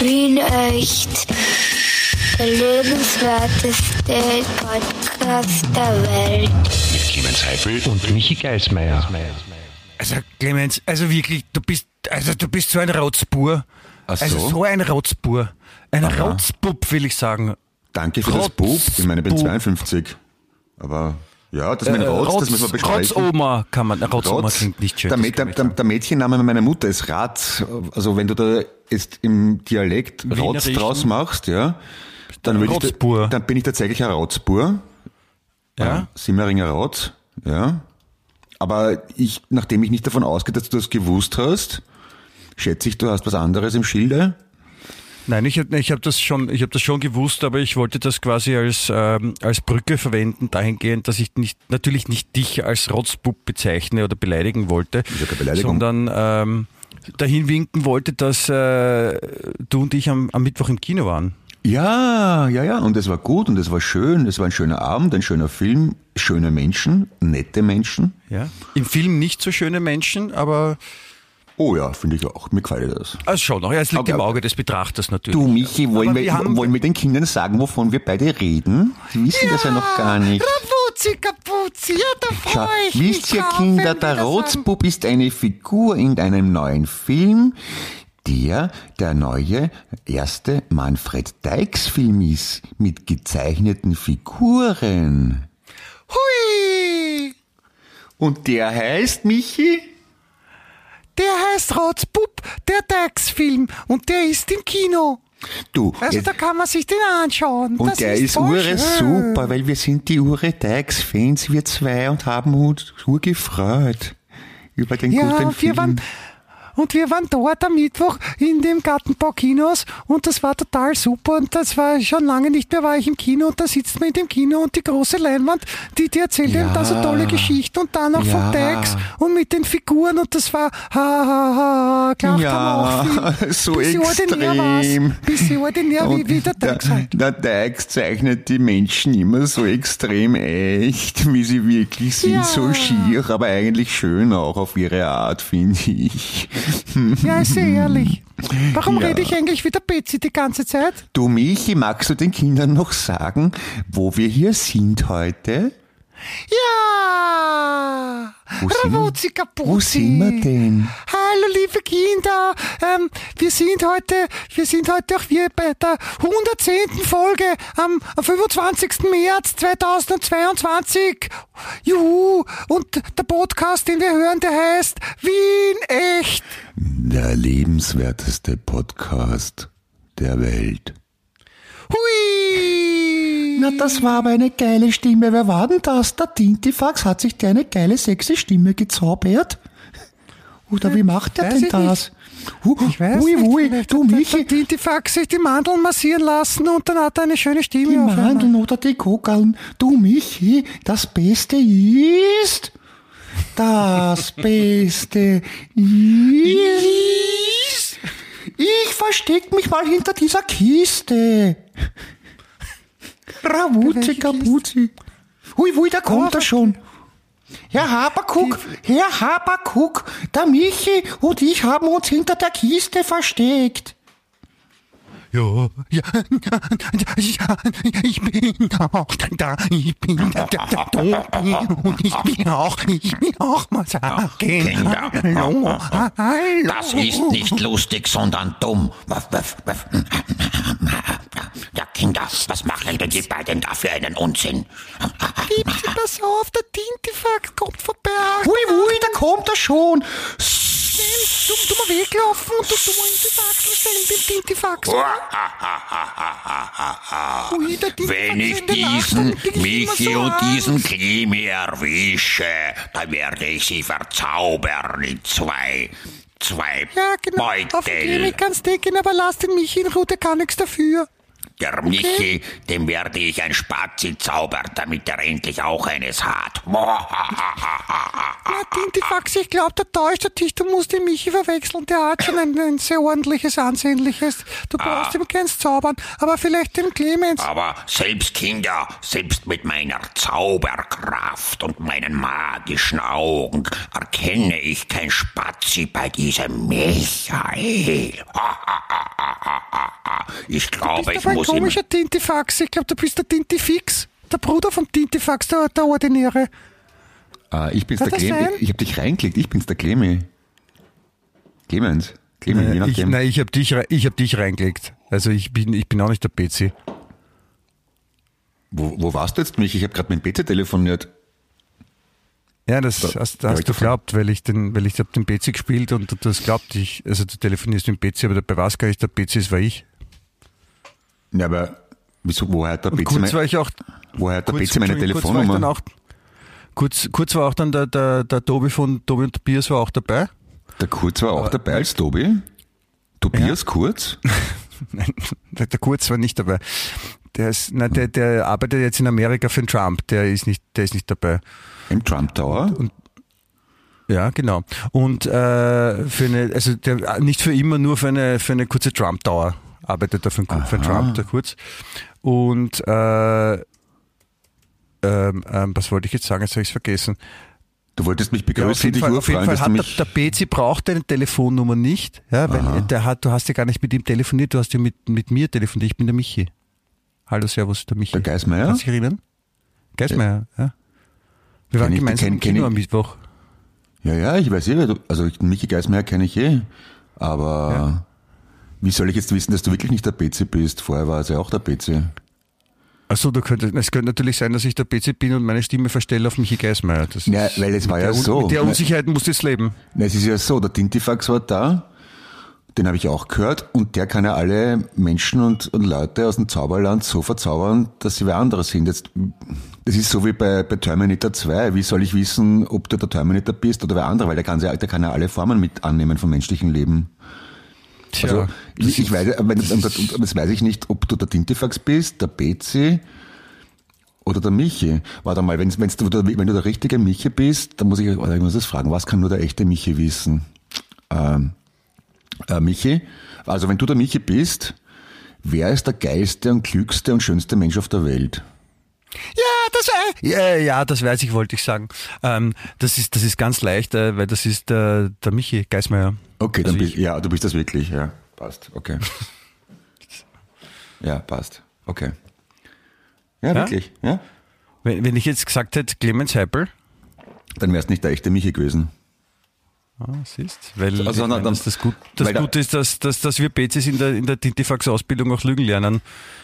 Wien echt. Der lebenswerteste Podcast der Welt. Mit Clemens Heifel und Michi Geismeier. Also Clemens, also wirklich, du bist, also du bist so ein Rotzbur. Ach so? Also so ein Rotzbur. Ein Rotzbub, will ich sagen. Danke für das Rotz- Bub. Ich meine, ich bin Bub. 52. Aber ja, das ist mein Äh, Rotz, das müssen wir besprechen. Rotzoma kann man, Rotzoma Rotz. klingt nicht schön. Der, Mä- der, der, der Mädchenname meiner Mutter ist Rat. Also wenn du da jetzt im Dialekt Rotz draus machst, ja, dann, würde ich, da- dann bin ich tatsächlich ein Rotzbur. ja? Simmeringer Rotz, ja. Aber ich, nachdem ich nicht davon ausgehe, dass du das gewusst hast, schätze ich, du hast was anderes im Schilde. Nein, ich habe ich hab das schon, ich habe das schon gewusst, aber ich wollte das quasi als ähm, als Brücke verwenden, dahingehend, dass ich nicht natürlich nicht dich als Rotzbub bezeichne oder beleidigen wollte, sondern ähm, dahin winken wollte, dass äh, du und ich am, am Mittwoch im Kino waren. Ja, ja, ja. Und es war gut und es war schön. Es war ein schöner Abend, ein schöner Film, schöne Menschen, nette Menschen. Ja. Im Film nicht so schöne Menschen, aber Oh ja, finde ich auch. Mir gefällt das. also schon noch. Ja, es liegt Okay, im okay. Auge des Betrachters natürlich. Du, Michi, wollen, wir, wir wollen wir den Kindern sagen, wovon wir beide reden? Sie wissen das ja noch gar nicht. Rapuzi, Kapuzi, ja, da freue ich wisst mich ihr drauf, Kinder, der Rotzbub ist eine Figur in einem neuen Film, der der neue erste Manfred Dykes Film ist, mit gezeichneten Figuren. Hui, Und der heißt, Michi? Der heißt Rotzbub, der Dax-Film und der ist im Kino. Du, Also jetzt- da kann man sich den anschauen. Und das der ist, ist ure super, weil wir sind die Ure Dykes-Fans, wir zwei, und haben uns gefreut über den Ja, guten Film. wir waren und wir waren dort am Mittwoch in dem Gartenbau Kinos und das war total super und das war schon lange nicht mehr war ich im Kino und da sitzt man in dem Kino und die große Leinwand, die, die erzählt Ja. eben da so tolle Geschichten und dann auch Ja. vom Dax und mit den Figuren und das war ha ha ha gelacht Ja, haben auch viel. so Bisschen ordinär extrem. war's. Bisschen ordinär wie, Und wie der der, Dax halt. der Dykes zeichnet die Menschen immer so extrem echt, wie sie wirklich sind, Ja. so schier, aber eigentlich schön auch auf ihre Art, finde ich. Ja, ist sehr ehrlich. Warum Ja. rede ich eigentlich wie der Betsy die ganze Zeit? Du Michi, magst du den Kindern noch sagen, wo wir hier sind heute? Ja! Kapuzi. Wo sind wir denn? Hallo, liebe Kinder. Ähm, wir sind heute, wir sind heute auch wir bei der 110. Folge am, am 25. März 2022. Juhu. Und der Podcast, den wir hören, der heißt Wien echt. Der lebenswerteste Podcast der Welt. Hui. Na, das war aber eine geile Stimme. Wer war denn das? Der Tintifax hat sich der eine geile, sexy Stimme gezaubert? Oder wie macht der Weiß denn das? Hu, Ich weiß hui, nicht. hui, vielleicht du hat Michi, Der Tintifax sich die Mandeln massieren lassen und dann hat er eine schöne Stimme die. Mandeln oder die Kokaln. Du Michi, das Beste ist... Das Beste ist... Ich versteck mich mal hinter dieser Kiste. Rawuzi, Welche Kapuzi. Hui, hui, da kommt er schon. Herr Haberkuck, Herr Haberkuck, der Michi und ich haben uns hinter der Kiste versteckt. Ja, ja, Ich, ich bin auch da, ich bin da, da, da, da, und ich bin auch, ich bin auch mal sagen, Kinder. hallo, hallo. Das ist nicht lustig, sondern dumm. Ja, Kinder, was machen denn die beiden da für einen Unsinn? Gib sie pass auf, der Tintifax kommt vorbei. Hui, hui, da kommt er schon. Du, du mal weglaufen und du, du mal in die Achsel stellen, den Tintifax. Ui, der Tintifax Wenn ich in diesen ich immer Michi so und Angst. diesen Klimi erwische, dann werde ich sie verzaubern in zwei, zwei Ja, genau. Auf den Beutel. kannst du gehen, aber lass den Michi in Ruhe, der kann nichts dafür. Der Michi, dem werde ich ein Spazi zaubern, damit er endlich auch eines hat. Na, Tintifax, ich glaube, da täuscht er dich. Du musst den Michi verwechseln. Der hat schon ein, ein sehr ordentliches, ansehnliches. Du brauchst ihm keins zaubern, aber vielleicht den Clemens. Aber selbst Kinder, selbst mit meiner Zauberkraft und meinen magischen Augen erkenne ich kein Spazi bei diesem Michael. Ich glaube, ich muss. Komischer Tintifax. Ich glaube, du bist der Tintifix. Der Bruder vom Tintifax, der, der Ordinäre. Ah, ich bin's Kann der Clemens. sein? Ich hab dich reingeklickt, ich bin's der Clemi. Clemens. Clemens, je Äh, ich, nachdem. nein, ich habe dich, ich hab dich reingelegt. Also ich bin, ich bin auch nicht der PC. Wo, wo warst du jetzt, mich? Ich habe gerade mit dem PC telefoniert. Ja, das Da- hast, da hast ich du davon- glaubt, weil ich den, weil ich hab den PC gespielt und das glaubt ich. Also du telefonierst mit dem PC, aber dabei war es gar nicht der PC, es war ich. Ja, aber wieso, woher hat der Und PC, kurz war ich auch, woher kurz, PC meine Entschuldigung, kurz war Telefonnummer? auch, kurz, kurz war auch dann der, der, der Tobi von Tobi und Tobias war auch dabei. Der Kurz war auch dabei als Tobi. Tobias Kurz? Nein, der, der Kurz war nicht dabei. Der ist, nein, der, der arbeitet jetzt in Amerika für den Trump. Der ist nicht, der ist nicht dabei. Im Trump Tower? Ja, genau. Und äh, für eine, also der, nicht für immer, nur für eine, für eine kurze Trump-Dauer arbeitet er für, für Trump, der kurz. Und äh, ähm, was wollte ich jetzt sagen? Jetzt habe ich es vergessen. Du wolltest mich Ja, auf begrüßen jeden und dich Fall, auf jeden urfreuen, Fall hat der, der Bezi braucht deine Telefonnummer nicht, ja, weil der hat, du hast ja gar nicht mit ihm telefoniert, du hast ja mit, mit mir telefoniert. Ich bin der Michi. Hallo, Servus, der Michi. Der Geismeier? Kannst du dich erinnern? Geismeier, ja. Wir waren Kenn ich- gemeinsam kenn- im kenn Kino ich- am Mittwoch. Ja, ja, ich weiß eh, also ich- Michi Geismeier kenne ich eh, aber wie soll ich jetzt wissen, dass du wirklich nicht der PC bist? Vorher war es ja auch der PC. Achso, du könntest, es könnte natürlich sein, dass ich der PC bin und meine Stimme verstelle auf Michi Geismeier. Das Ja, weil es war ja so. Mit der Unsicherheit musst du jetzt leben. Na, es ist ja so, der Tintifax war da, den habe ich auch gehört und der kann ja alle Menschen und, und Leute aus dem Zauberland so verzaubern, dass sie wer anderes sind. Jetzt, das ist so wie bei, bei Terminator 2. Wie soll ich wissen, ob du der Terminator bist oder wer andere? Weil der kann, ja, der kann ja alle Formen mit annehmen vom menschlichen Leben. Tja, Also, ich, ich weiß, aber und, das weiß ich nicht, ob du der Tintifax bist, der Bezi oder der Michi. Warte mal, wenn, wenn's du, der- wenn du der richtige Michi bist, dann muss ich, oder ich muss das fragen, was kann nur der echte Michi wissen? Ähm, äh, Michi, also wenn du der Michi bist, wer ist der geilste und klügste und schönste Mensch auf der Welt? Ja, das war. ja, ja, das weiß ich, wollte ich sagen. Ähm, das, ist, das ist ganz leicht, äh, weil das ist der, der Michi Geismeier. Okay, dann Also bist, ja, du bist das wirklich, ja, passt, okay. ja, passt, okay. Ja, wirklich, ja. Wenn, wenn ich jetzt gesagt hätte, Clemens Heipel, Dann wärst nicht der echte Michi gewesen. Ah, siehst, weil Also, na, meine, das, Gut, das Gute ist, dass, dass, dass wir PCs in der, in der Tintifax-Ausbildung auch Lügen lernen.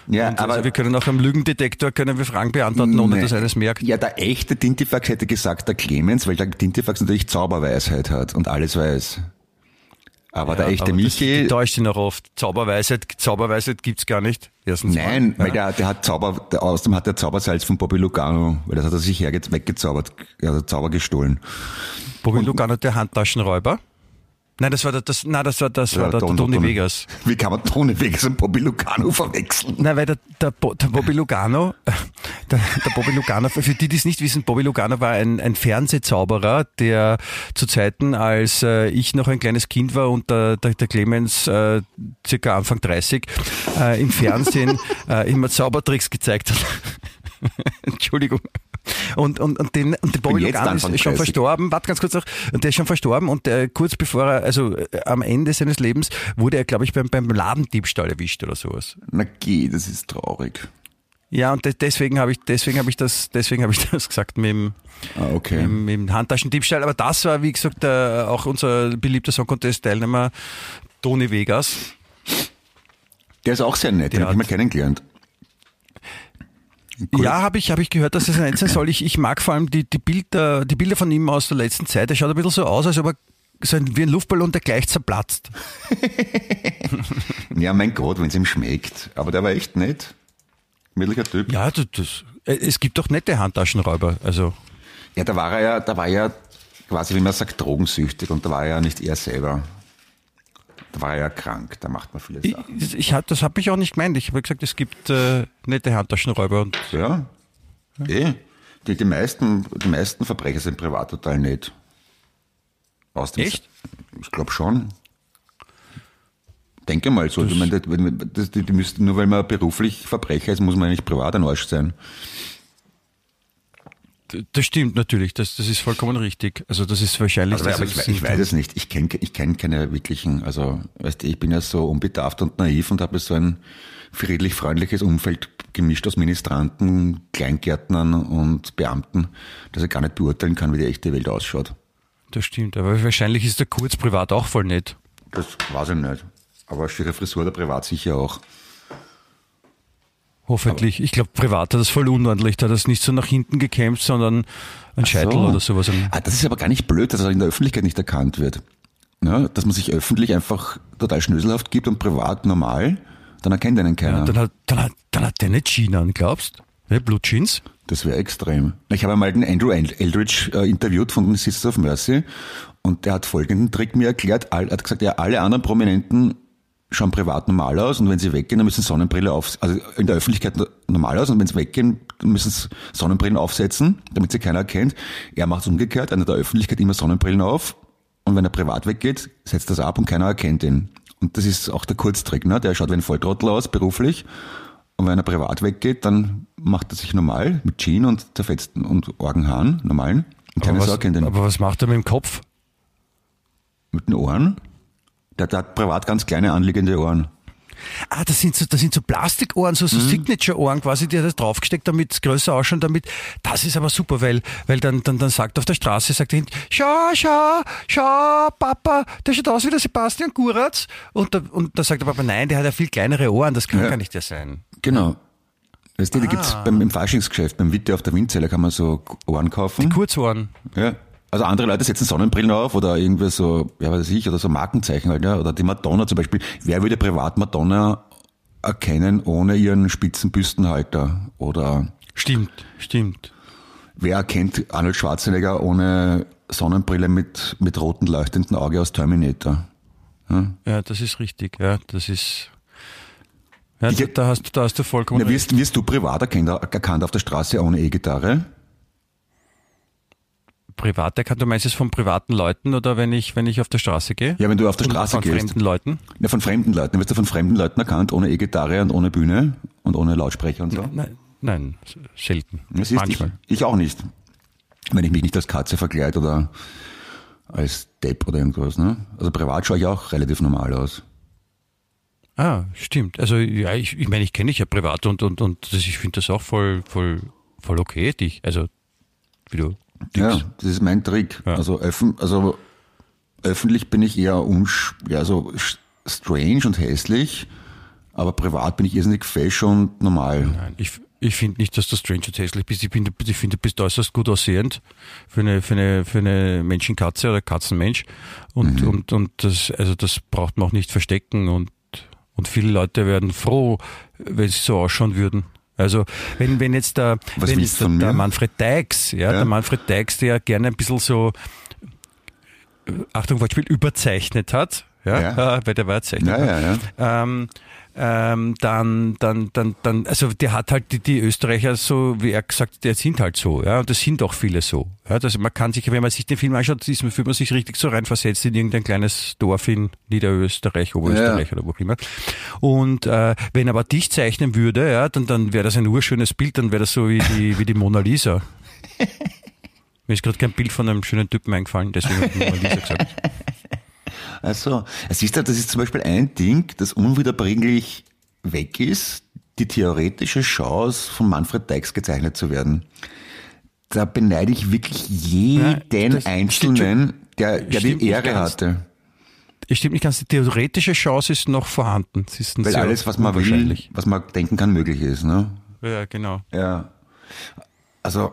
Ja, Und aber also wir können auch am Lügendetektor können wir Fragen beantworten, ohne Nee. dass eines merkt. Ja, der echte Tintifax hätte gesagt, der Clemens, weil der Tintifax natürlich Zauberweisheit hat und alles weiß. Aber der echte das, Michi, die täuscht ihn auch oft. Zauberweisheit, Zauberweisheit gibt's gar nicht. Erstens nein, mal. weil der, der hat Zauber, der, außerdem hat der Zaubersalz von Bobby Lugano, weil das hat er sich herge weggezaubert, er hat Zauber gestohlen. Bobby Lugano, der Handtaschenräuber. Nein, das war der, das, nein, das war, das war der, der Don- Tony Don- Vegas. Wie kann man Tony Vegas und Bobby Lugano verwechseln? Nein, weil der, der, Bo- der Bobby Lugano, der, der Bobby Lugano, für die, die es nicht wissen, Bobby Lugano war ein, ein Fernsehzauberer, der zu Zeiten, als äh, ich noch ein kleines Kind war und der, der, der Clemens äh, circa Anfang 30 äh, im Fernsehen äh, immer Zaubertricks gezeigt hat. Entschuldigung. Und, und, und, den, und der Bobby Anfang ist schon 30. verstorben, warte ganz kurz noch, und der ist schon verstorben und der, kurz bevor er, also äh, am Ende seines Lebens, wurde er, glaube ich, beim, beim Ladendiebstahl erwischt oder sowas. Na geh, das ist traurig. Ja, und de- deswegen habe ich, deswegen habe ich das, deswegen habe ich das gesagt mit dem, Ah, okay. mit, mit dem Handtaschendiebstahl. Aber das war, wie gesagt, äh, auch unser beliebter Song Contest Teilnehmer Tony Vegas. Der ist auch sehr nett, den habe ich mal hat- kennengelernt. Ja, habe ich, habe ich gehört, dass es nett sein soll. Ich, ich mag vor allem die, die Bilder, die Bilder von ihm aus der letzten Zeit. Er schaut ein bisschen so aus, als ob er so ein, wie ein Luftballon, der gleich zerplatzt. Ja, mein Gott, wenn es ihm schmeckt. Aber der war echt nett. Mittlicher Typ. Ja, das, das, äh, es gibt doch nette Handtaschenräuber. Also, Ja, da war er ja, da war er ja quasi, wie man sagt, drogensüchtig und da war er ja nicht er selber. War ja krank, da macht man viele Ich, Sachen. ich, hab- das habe ich auch nicht gemeint. Ich habe gesagt, es gibt äh, nette Handtaschenräuber und Ja. Eh. Die, die, meisten, die meisten Verbrecher sind privat total nett. Aus dem Echt? Ich glaube schon. Denke mal so. Ich meine, das, das, die, die müssten, nur weil man beruflich Verbrecher ist, muss man ja nicht privat ein Arsch sein. Das stimmt natürlich. Das, das ist vollkommen richtig. Also das ist wahrscheinlich. Also, aber ich, ich weiß es nicht. Ich kenne ich kenn keine wirklichen, also weißt du, ich bin ja so unbedarft und naiv und habe so ein friedlich-freundliches Umfeld gemischt aus Ministranten, Kleingärtnern und Beamten, dass ich gar nicht beurteilen kann, wie die echte Welt ausschaut. Das stimmt. Aber wahrscheinlich ist der Kurz privat auch voll nett. Das weiß ich nicht. Aber schiere Frisur der Privat sicher auch. Hoffentlich. Ich glaube, privat hat das voll unordentlich. Da hat das nicht so nach hinten gekämpft, sondern ein Scheitel So. oder sowas. Ah, das ist aber gar nicht blöd, dass er in der Öffentlichkeit nicht erkannt wird. Ja, dass man sich öffentlich einfach total schnöselhaft gibt und privat normal, dann erkennt einen keiner. Ja, dann, hat, dann, hat, dann hat der nicht Jeans an, glaubst du? Blue Jeans? Das wäre extrem. Ich habe einmal den Andrew El- Eldridge äh, interviewt von Sisters of Mercy und der hat folgenden Trick mir erklärt. All, hat gesagt, ja, alle anderen Prominenten schauen privat normal aus und wenn sie weggehen, dann müssen sie Sonnenbrille auf, also in der Öffentlichkeit no- normal aus und wenn sie weggehen, dann müssen sie Sonnenbrillen aufsetzen, damit sie keiner erkennt. Er macht es umgekehrt, einer der Öffentlichkeit immer Sonnenbrillen auf und wenn er privat weggeht, setzt das ab und keiner erkennt ihn. Und das ist auch der Kurztrick, ne? Der schaut wie ein Volltrottel aus, beruflich. Und wenn er privat weggeht, dann macht er sich normal mit Jean und zerfetzten und Orgenhaaren, normalen. Und aber, was, aber was macht er mit dem Kopf? Mit den Ohren. Der, der hat privat ganz kleine anliegende Ohren. Ah, das sind so, das sind so Plastikohren, so, Mhm. so Signature-Ohren quasi, die hat er draufgesteckt, damit es größer ausschaut, damit, das ist aber super, weil, weil dann, dann, dann sagt auf der Straße, sagt er, hin, schau, schau, schau, Papa, der schaut aus wie der Sebastian Guratz. Und da, und da sagt der Papa, nein, der hat ja viel kleinere Ohren, das kann Ja. gar nicht der sein. Genau. Weißt du, die Ah. gibt's beim, im Faschingsgeschäft, beim Witte auf der Windzelle kann man so Ohren kaufen. Kurzohren. Ja. Also andere Leute setzen Sonnenbrillen auf oder irgendwie so, ja weiß ich, oder so Markenzeichen halt, ja. Oder die Madonna zum Beispiel. Wer würde privat Madonna erkennen ohne ihren spitzen Büstenhalter? Oder Stimmt, stimmt. wer erkennt Arnold Schwarzenegger ohne Sonnenbrille mit, mit roten leuchtenden Auge aus Terminator? Ja, das ist richtig, ja, das ist, ja, Ich- da, hast, du- da hast du vollkommen Na, recht. wirst, wirst du privat erkannt, erkannt auf der Straße ohne E-Gitarre? Privat erkannt, du meinst es von privaten Leuten oder wenn ich, wenn ich auf der Straße gehe? Ja, wenn du auf der Straße von gehst. fremden Leuten? Ja, von fremden Leuten. Wirst du von fremden Leuten erkannt, ohne E-Gitarre und ohne Bühne und ohne Lautsprecher und so? Nein, nein, selten. Das Manchmal. Ich, ich auch nicht. Wenn ich mich nicht als Katze verkleide oder als Depp oder irgendwas. Ne? Also privat schaue ich auch relativ normal aus. Ah, stimmt. Also ja, ich, ich meine, ich kenne dich ja privat und und und das, ich finde das auch voll voll voll okay, dich. Also wie du. Ja, das ist mein Trick. Ja. Also, öffn, also öffentlich bin ich eher unsch ja, so strange und hässlich, aber privat bin ich irrsinnig fesch und normal. Nein, ich ich finde nicht, dass du strange und hässlich bist. Ich finde, ich finde, du bist äußerst gut aussehend für eine für eine für eine Menschenkatze oder Katzenmensch und Mhm. und und das also das braucht man auch nicht verstecken und und viele Leute werden froh, wenn sie so ausschauen würden. Also wenn, wenn jetzt der, Was wenn jetzt der, der? Manfred Deix, ja, Ja. der Manfred Deix, der gerne ein bisschen so, äh, Achtung, Wortspiel, überzeichnet hat, ja, Ja. Äh, weil der war zeichnet. Ja, ja, ja. Ähm, ähm, dann, dann, dann, dann, also der hat halt die, die Österreicher so, wie er gesagt, der sind halt so, ja, und das sind auch viele so. Ja, also man kann sich, wenn man sich den Film anschaut, ist, fühlt man sich richtig so reinversetzt in irgendein kleines Dorf in Niederösterreich, Oberösterreich oder wo auch immer. Und äh, wenn er aber dich zeichnen würde, ja, dann, dann wäre das ein urschönes Bild, dann wäre das so wie die, wie die Mona Lisa. Mir ist gerade kein Bild von einem schönen Typen eingefallen, deswegen habe ich Mona Lisa gesagt. Also, siehst du, das ist zum Beispiel ein Ding, das unwiederbringlich weg ist, die theoretische Chance von Manfred Deix gezeichnet zu werden. Da beneide ich wirklich jeden Ja, Einzelnen, der, der die Ehre hatte. Es stimmt nicht ganz, die theoretische Chance ist noch vorhanden. Sie ist Weil alles, was man will, was man denken kann, möglich ist. Ne? Ja, genau. Ja. Also,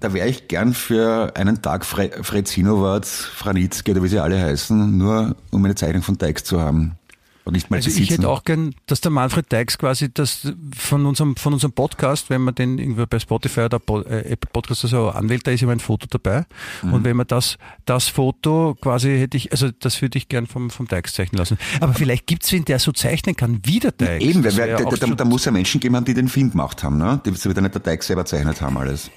da wäre ich gern für einen Tag Fre Fred Sinowatz, Franitzky oder wie sie alle heißen, nur um eine Zeichnung von Deix zu haben. Und nicht mal Also ich hätte auch gern, dass der Manfred Dykes quasi das von unserem, von unserem Podcast, wenn man den irgendwie bei Spotify oder äh, Apple Podcast oder so anwählt, da ist immer ein Foto dabei. Mhm. Und wenn man das, das Foto quasi hätte ich, also das würde ich gern vom, vom Dykes zeichnen lassen. Aber vielleicht gibt's wen, der so zeichnen kann wie der Dykes. Eben, weil, weil, da, da, da muss ja Menschen geben die den Film gemacht haben, ne? Die wird ja nicht der Teig selber zeichnet haben alles.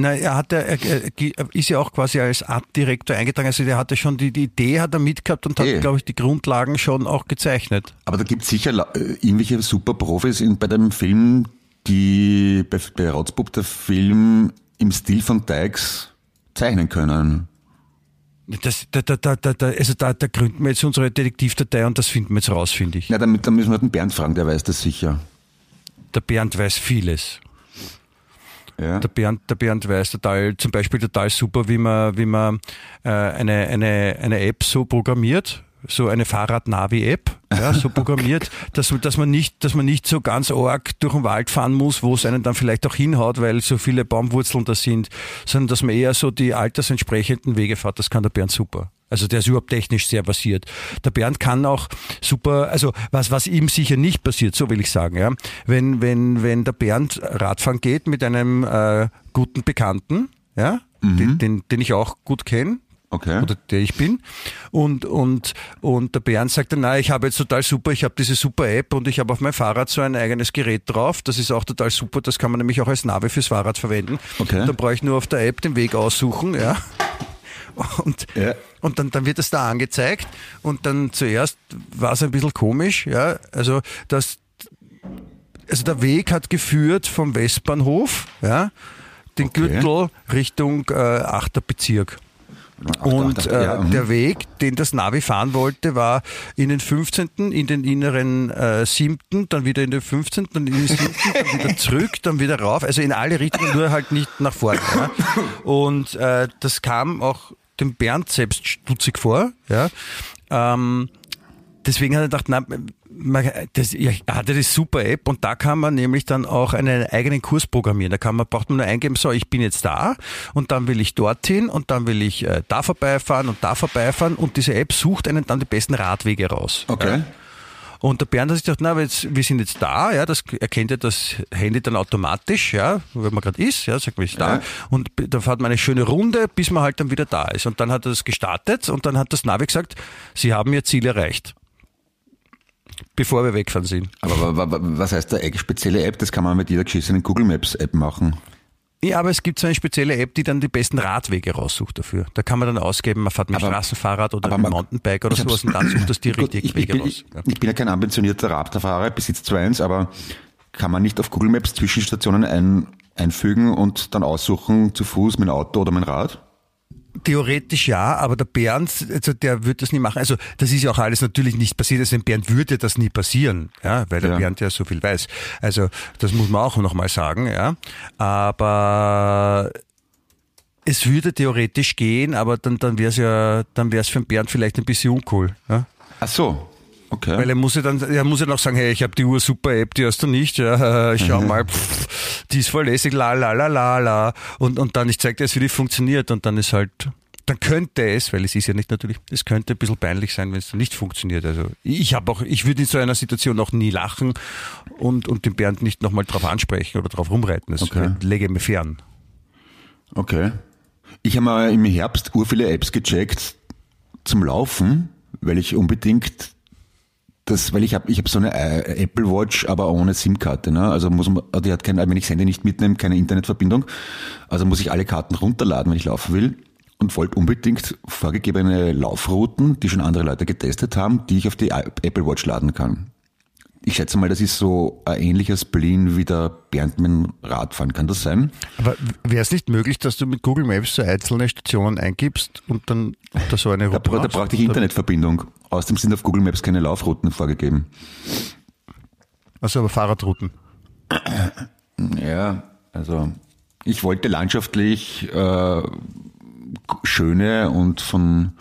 Nein, er hat ja, er, er ist ja auch quasi als Artdirektor eingetragen. Also der hatte schon die, die Idee hat er mitgehabt und hat, Eh. glaube ich, die Grundlagen schon auch gezeichnet. Aber da gibt es sicher äh, irgendwelche Superprofis in, bei dem Film, die bei, bei Rotzbub der Film im Stil von Dykes zeichnen können. Das, da, da, da, da, da, also da, da gründen wir jetzt unsere Detektivdatei und das finden wir jetzt raus, finde ich. Ja, damit, dann müssen wir den Bernd fragen, der weiß das sicher. Der Bernd weiß vieles. Ja. Der Bernd, der Bernd weiß total, zum Beispiel total super, wie man, wie man äh, eine, eine, eine App so programmiert, so eine Fahrrad-Navi-App, ja, so programmiert, dass, dass, man nicht, dass man nicht so ganz arg durch den Wald fahren muss, wo es einen dann vielleicht auch hinhaut, weil so viele Baumwurzeln da sind, sondern dass man eher so die altersentsprechenden Wege fährt. Das kann der Bernd super. Also der ist überhaupt technisch sehr versiert. Der Bernd kann auch super, also was, was ihm sicher nicht passiert, so will ich sagen, ja. Wenn, wenn, wenn der Bernd Radfahren geht mit einem äh, guten Bekannten, ja, den, den, den ich auch gut kenne, Okay. oder der ich bin. Und, und, und der Bernd sagt dann, na, ich habe jetzt total super, ich habe diese super App und ich habe auf mein Fahrrad so ein eigenes Gerät drauf. Das ist auch total super, das kann man nämlich auch als Navi fürs Fahrrad verwenden. Okay. Da brauche ich nur auf der App den Weg aussuchen, ja. Und, Ja. und dann, dann wird es da angezeigt und dann zuerst war es ein bisschen komisch, ja. Also das, also der Weg hat geführt vom Westbahnhof, ja, den Okay. Gürtel Richtung äh, 8. Bezirk. Und äh, ja, mhm. der Weg, den das Navi fahren wollte, war in den 15., in den inneren äh, 7., dann wieder in den 15., dann in den 7., dann wieder zurück, dann wieder rauf. Also in alle Richtungen, nur halt nicht nach vorne. Ja. Und äh, das kam auch dem Bernd selbst stutzig vor. Ja. Ähm, deswegen hat er gedacht, na, man, das, ja, er hatte die super App und da kann man nämlich dann auch einen eigenen Kurs programmieren. Da kann man, braucht man nur eingeben, so, ich bin jetzt da und dann will ich dorthin und dann will ich äh, da vorbeifahren und da vorbeifahren und diese App sucht einen dann die besten Radwege raus. Okay. Und der Bernd hat sich gedacht, na, jetzt, wir sind jetzt da, ja, das erkennt ja das Handy dann automatisch, ja, wenn man gerade ist, ja, sagt man ist da. Ja. Und da fährt man eine schöne Runde, bis man halt dann wieder da ist. Und dann hat er das gestartet und dann hat das Navi gesagt, Sie haben Ihr Ziel erreicht. Bevor wir wegfahren sind. Aber wa- wa- was heißt da eine spezielle App? Das kann man mit jeder geschissenen Google Maps App machen. Ja, aber es gibt so eine spezielle App, die dann die besten Radwege raussucht dafür. Da kann man dann ausgeben, man fährt mit Aber- Straßenfahrrad oder mit man- Mountainbike oder ich sowas und dann sucht das die Gut, richtigen ich, ich, Wege bin, raus. ich, Ja. ich bin ja kein ambitionierter Radfahrer, besitze zwar eins, aber kann man nicht auf Google Maps Zwischenstationen ein, einfügen und dann aussuchen, zu Fuß, dem Auto oder dem Rad? Theoretisch ja, aber der Bernd, also der wird das nie machen. Also das ist ja auch alles natürlich nicht passiert. Also dem Bernd würde das nie passieren, ja, weil der Ja. Bernd ja so viel weiß. Also das muss man auch nochmal sagen, ja. Aber es würde theoretisch gehen, aber dann, dann wäre es ja, dann wäre es für den Bernd vielleicht ein bisschen uncool. Ja? Ach so, okay. Weil er muss ja dann, er muss ja noch sagen, hey, ich habe die Uhr super App, die hast du nicht, ja, schau Mhm. mal, pff, die ist voll lässig, la la la la la. Und, und dann, ich zeig dir jetzt, wie die funktioniert und dann ist halt, dann könnte es, weil es ist ja nicht natürlich, es könnte ein bisschen peinlich sein, wenn es nicht funktioniert. Also ich habe auch, ich würde in so einer Situation auch nie lachen und, und den Bernd nicht nochmal drauf ansprechen oder drauf rumreiten. Das Okay. lege mir fern. Okay. Ich habe mal im Herbst ur viele Apps gecheckt zum Laufen, weil ich unbedingt das, weil ich habe ich hab so eine äh, Apple Watch, aber ohne SIM-Karte. Ne? Also muss man, die hat kein, wenn ich das Handy nicht mitnehme, keine Internetverbindung. Also muss ich alle Karten runterladen, wenn ich laufen will. Und wollte unbedingt vorgegebene Laufrouten, die schon andere Leute getestet haben, die ich auf die Apple Watch laden kann. Ich schätze mal, das ist so ein ähnlicher Spleen wie der Bernd mit dem Radfahren. Kann das sein? Aber wäre es nicht möglich, dass du mit Google Maps so einzelne Stationen eingibst und dann da so eine Da, Route da machst? brauchte ich Internetverbindung. Außerdem sind auf Google Maps keine Laufrouten vorgegeben. Also aber Fahrradrouten. Ja, also ich wollte landschaftlich äh, schöne und von,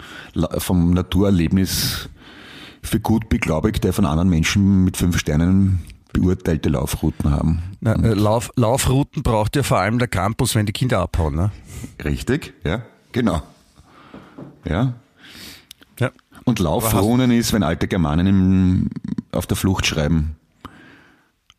vom Naturerlebnis für gut beglaubigte von anderen Menschen mit fünf Sternen beurteilte Laufrouten haben. Na, äh, Lauf, Laufrouten braucht ja vor allem der Campus, wenn die Kinder abhauen. Ne? Richtig? Ja, genau. Ja. Ja. Und Laufrunen ist, wenn alte Germanen im, auf der Flucht schreiben.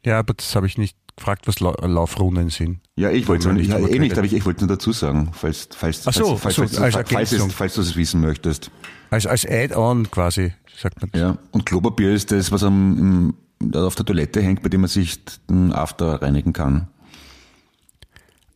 Ja, aber das habe ich nicht gefragt, was Lau Laufrunen sind. Ja, ich wollte wir nicht, ja, eh nicht, aber ich, ich wollte nur dazu sagen, falls, falls, so, falls, so, falls, falls, falls, es, falls du es wissen möchtest. Als, als Add-on quasi, sagt man. Ja. Und Klopapier ist das, was am, auf der Toilette hängt, bei dem man sich den After reinigen kann.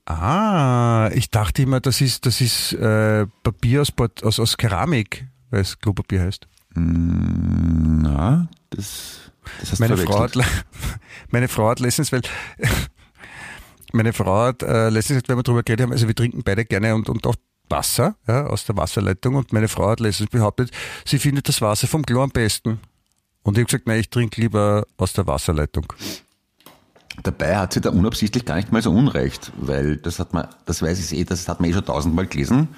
Ah, ich dachte immer, das ist, das ist äh, Papier aus, aus, aus Keramik, weil es Klopapier heißt. Na, das, das hast Meine du Frau, hat, meine Frau hat letztens, weil meine Frau hat äh, letztens, wenn wir drüber geredet haben, also wir trinken beide gerne und, und auch Wasser ja, aus der Wasserleitung und meine Frau hat letztens behauptet, sie findet das Wasser vom Klo am besten. Und ich habe gesagt, nein, ich trinke lieber aus der Wasserleitung. Dabei hat sie da unabsichtlich gar nicht mal so unrecht, weil das hat man, das weiß ich eh, das hat man eh schon tausendmal gelesen,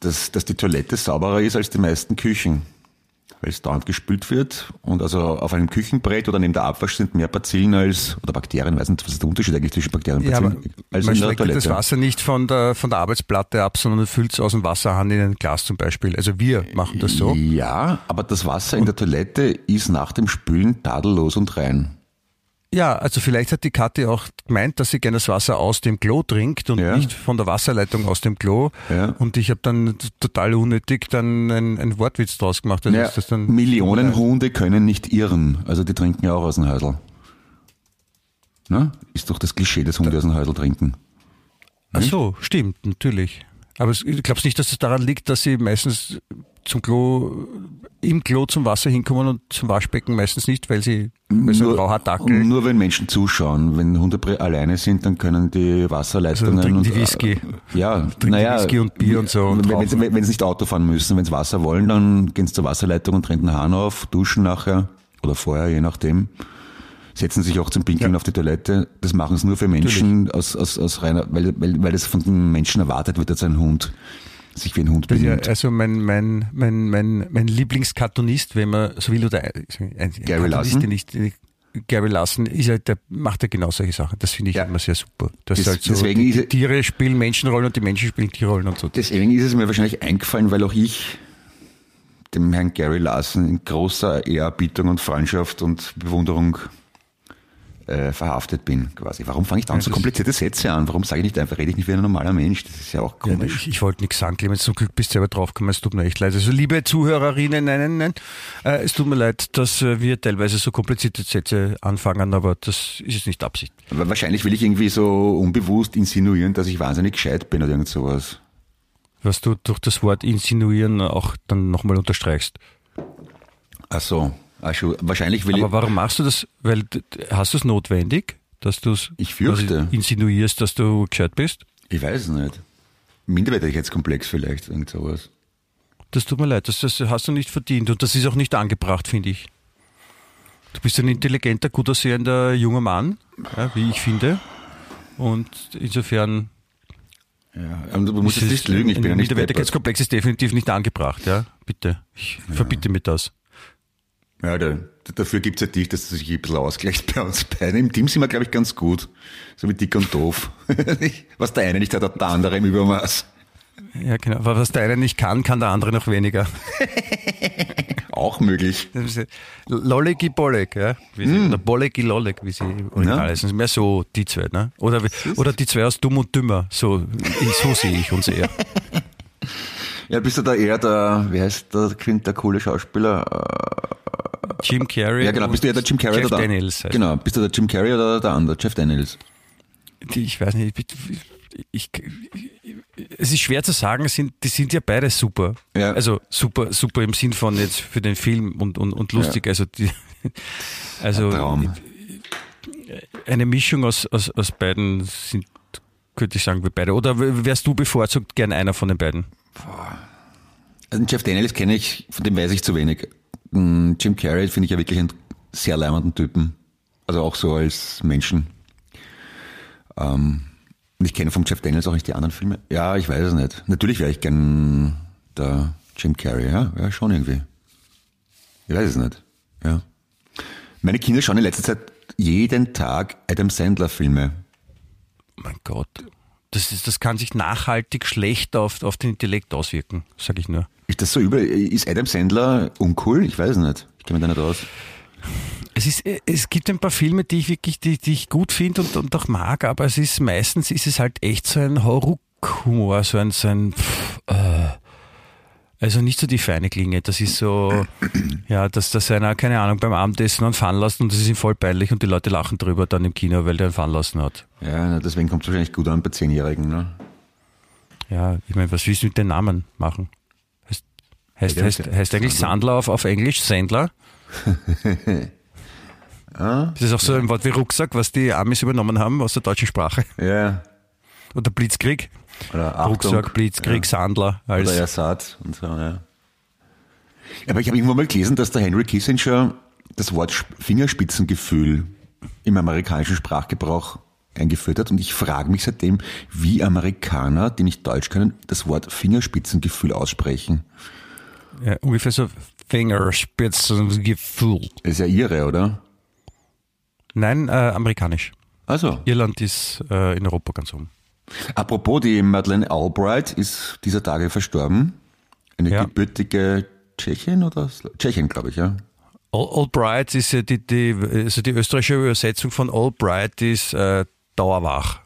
dass, dass die Toilette sauberer ist als die meisten Küchen. Weil es dauernd gespült wird und also auf einem Küchenbrett oder neben der Abwasch sind mehr Bazillen als, oder Bakterien, weiß nicht, was ist der Unterschied eigentlich zwischen Bakterien und Ja, Bazillen, als man in der Toilette. das Wasser nicht von der, von der Arbeitsplatte ab, sondern füllt es aus dem Wasserhahn in ein Glas zum Beispiel. Also wir machen das so. Ja, aber das Wasser in der Toilette ist nach dem Spülen tadellos und rein. Ja, also vielleicht hat die Kathi auch gemeint, dass sie gerne das Wasser aus dem Klo trinkt und Ja. nicht von der Wasserleitung aus dem Klo. Ja. Und ich habe dann total unnötig dann einen, Wortwitz draus gemacht. Also Ja, ist das dann Millionen Hunde können nicht irren, also die trinken ja auch aus dem Häusl. Ne? Ist doch das Klischee, dass Hunde aus dem Häusl trinken. Ach so, stimmt, natürlich. Aber ich glaube nicht, dass es daran liegt, dass sie meistens zum Klo, im Klo zum Wasser hinkommen und zum Waschbecken meistens nicht, weil sie, weil so ein nur wenn Menschen zuschauen. Wenn Hunde alleine sind, dann können die Wasserleitungen Also trinken die und, äh, Whisky. Ja, naja, Whisky und Bier und so und wenn, wenn, sie- rauchen. wenn sie nicht Auto fahren müssen, wenn sie Wasser wollen, dann gehen sie zur Wasserleitung und den Hahn auf, duschen nachher oder vorher, je nachdem. Setzen sich auch zum Pinkeln auf die Toilette. Das machen es nur für Menschen aus, aus, aus reiner, weil, weil, weil das von den Menschen erwartet wird, dass ein Hund sich wie ein Hund Ja, benimmt. also mein, mein, mein, mein, mein Lieblingskartonist, wenn man so will, oder ein, ein Gary den ich- Gary Larson, ist ja, der macht ja genau solche Sachen. Das finde ich Ja. immer sehr super. Das ist halt so, deswegen die, die er- Tiere spielen Menschenrollen und die Menschen spielen Tierrollen und so. Deswegen ist es mir wahrscheinlich eingefallen, weil auch ich dem Herrn Gary Larson in großer Ehrerbietung und Freundschaft und Bewunderung äh, verhaftet bin, quasi. Warum fange ich dann Ja, so komplizierte Sätze an? Warum sage ich nicht einfach, rede ich nicht wie ein normaler Mensch? Das ist ja auch Ja, komisch. ich, ich wollte nichts sagen, Clemens, zum Glück bist du selber draufgekommen, es tut mir echt leid. Also liebe Zuhörerinnen, nein, nein, nein, äh, es tut mir leid, dass äh, wir teilweise so komplizierte Sätze anfangen, aber das ist jetzt nicht Absicht. Aber wahrscheinlich will ich irgendwie so unbewusst insinuieren, dass ich wahnsinnig gescheit bin oder irgend sowas. Was du durch das Wort insinuieren auch dann nochmal unterstreichst. Ach so. Schon. Wahrscheinlich will Aber warum machst du das? Weil hast du es notwendig, dass du es Ich fürchte. insinuierst, dass du gescheit bist? ich, weiß es nicht. Minderwertigkeitskomplex vielleicht, irgend sowas. Das tut mir leid, das, das hast du nicht verdient und das ist auch nicht angebracht, finde ich. Du bist ein intelligenter, gut aussehender junger Mann, ja, wie ich finde. Und insofern Ja, aber du musst es- nicht lügen, ich bin ja nicht. Minderwertigkeitskomplex ist definitiv nicht angebracht, ja. Bitte. Ich verbitte mir das. Ja, da, dafür gibt's ja dich, dass du dich ein bisschen ausgleicht bei uns beiden. Im Team sind wir, glaube ich, ganz gut. So wie dick und doof. Was der eine nicht hat, hat der andere im Übermaß. Ja, genau. Aber was der eine nicht kann, kann der andere noch weniger. Auch möglich. Lollegi Bolleg, ja? Wie sie, Oder Bollegi Lolleg, wie sie Original Ja. heißen. Mehr so die zwei, ne? Oder, oder die zwei aus Dumm und Dümmer. So, so sehe ich uns eher. Ja, bist du da eher der, wie heißt der, Quint, der coole Schauspieler? Jim Carrey. Ja, genau, bist du eher der Jim Carrey Jeff oder der Daniels. heißt Genau, bist du der Jim Carrey oder der andere, Jeff Daniels? Die, ich weiß nicht, ich, ich, es ist schwer zu sagen, sind, die sind ja beide super. Ja. Also super, super im Sinn von jetzt für den Film und, und, und lustig. Also, die, also Traum. eine Mischung aus, aus, aus beiden sind, könnte ich sagen, wir beide. Oder wärst du bevorzugt gern einer von den beiden? Also Jeff Daniels kenne ich, von dem weiß ich zu wenig. Mm, Jim Carrey finde ich ja wirklich einen sehr leimenden Typen. Also auch so als Menschen. Ähm, ich kenne vom Jeff Daniels auch nicht die anderen Filme. Ja, ich weiß es nicht. Natürlich wäre ich gern der Jim Carrey, ja, ja, schon irgendwie. Ich weiß es nicht. Ja. Meine Kinder schauen in letzter Zeit jeden Tag Adam Sandler Filme. Mein Gott. Das, ist, das kann sich nachhaltig schlecht auf, auf den Intellekt auswirken, sage ich nur. Ist das so übel? Ist Adam Sandler uncool? Ich weiß nicht. Ich kenne mich da nicht aus. Es, ist, es gibt ein paar Filme, die ich wirklich, die, die ich gut finde und, und auch mag, aber es ist meistens ist es halt echt so ein Horror-Humor, so ein, so ein pff, äh, also nicht so die feine Klinge. Das ist so, ja, dass das einer, keine Ahnung, beim Abendessen einen Fun lassen und das ist ihm voll peinlich und die Leute lachen drüber dann im Kino, weil der einen Fun lassen hat. Ja, deswegen kommt es wahrscheinlich gut an bei Zehnjährigen. Ne? Ja, ich meine, was willst du mit den Namen machen? Heißt, heißt, Ja, heißt, der- heißt eigentlich Sandler auf, auf Englisch, Sandler? Das ist auch so ein Wort wie Rucksack, was die Amis übernommen haben aus der deutschen Sprache. Ja. Oder Blitzkrieg. Oder Achtung. Rucksack, Blitzkrieg, Sandler. Als, Oder Ersatz und so, ja. Aber ich habe irgendwo mal gelesen, dass der Henry Kissinger das Wort Sp- Fingerspitzengefühl im amerikanischen Sprachgebrauch eingeführt hat. Und ich frage mich seitdem, wie Amerikaner, die nicht Deutsch können, das Wort Fingerspitzengefühl aussprechen. ja, ungefähr so Fingerspitzengefühl. Ist ja ihre, oder? Nein, äh, amerikanisch. Also, Irland ist äh, in Europa ganz oben. Apropos, die Madeleine Albright ist dieser Tage verstorben. Eine Ja. gebürtige Tschechin oder? Slo- Tschechin, glaube ich, ja. Albright ist ja die, die, also die österreichische Übersetzung von Albright ist äh, dauerwach.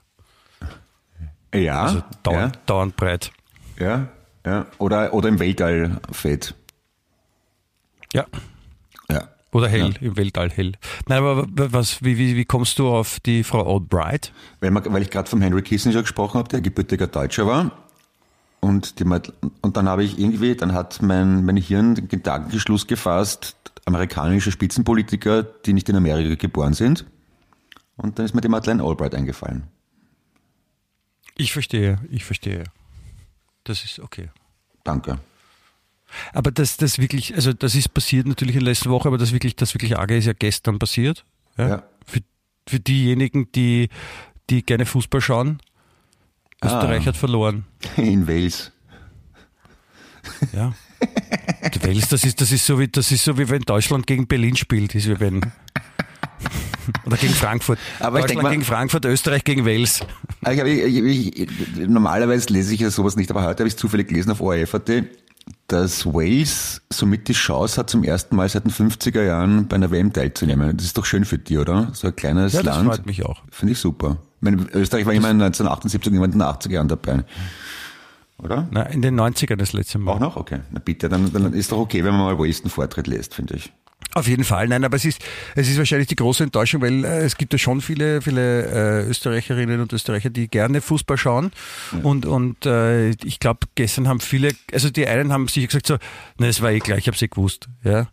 Ja, Also dauernd, dauernd breit. ja, ja, ja. Oder, oder im Weltall fett. Ja. Ja. Oder hell, im Weltall hell. Nein, aber was, wie, wie, wie kommst du auf die Frau Albright? Weil, man, weil ich gerade vom Henry Kissinger gesprochen habe, der gebürtiger Deutscher war. Und, die, und dann habe ich irgendwie, dann hat mein, mein Hirn den Gedankenschluss gefasst, amerikanische Spitzenpolitiker, die nicht in Amerika geboren sind. Und dann ist mir die Madeleine Albright eingefallen. Ich verstehe, ich verstehe. Das ist okay. Danke. Aber das, das wirklich, also das ist passiert natürlich in der letzten Woche, aber das wirklich, das wirklich Arge ist ja gestern passiert. Ja? Ja. Für, für diejenigen, die, die gerne Fußball schauen, Österreich hat verloren. In Wales. Ja. Wales, das ist, das ist so wie, das ist so wie wenn Deutschland gegen Berlin spielt, ist wie wenn. Oder gegen Frankfurt. Aber ich Deutschland denk mal- gegen Frankfurt, Österreich gegen Wales. Ah, Ich, ich, ich, ich, normalerweise lese ich ja sowas nicht, aber heute habe ich zufällig gelesen auf ORF.at, dass Wales somit die Chance hat, zum ersten Mal seit den 50er Jahren bei einer WM teilzunehmen. Das ist doch schön für die, oder? So ein kleines Ja, das Land. freut mich auch. Finde ich super. Ich meine, Österreich war immer in 1978 und in den 80er Jahren dabei. Oder? Na, in den 90ern das letzte Mal. Auch noch? Okay. Na bitte, dann, dann ist doch okay, wenn man mal Wales einen Vortritt lässt, finde ich. Auf jeden Fall, nein, aber es ist, es ist wahrscheinlich die große Enttäuschung, weil äh, es gibt ja schon viele, viele äh, Österreicherinnen und Österreicher, die gerne Fußball schauen. Und, und äh, ich glaube, gestern haben viele, also die einen haben sicher gesagt so, na, es war eh gleich, ich hab's eh gewusst. Ja.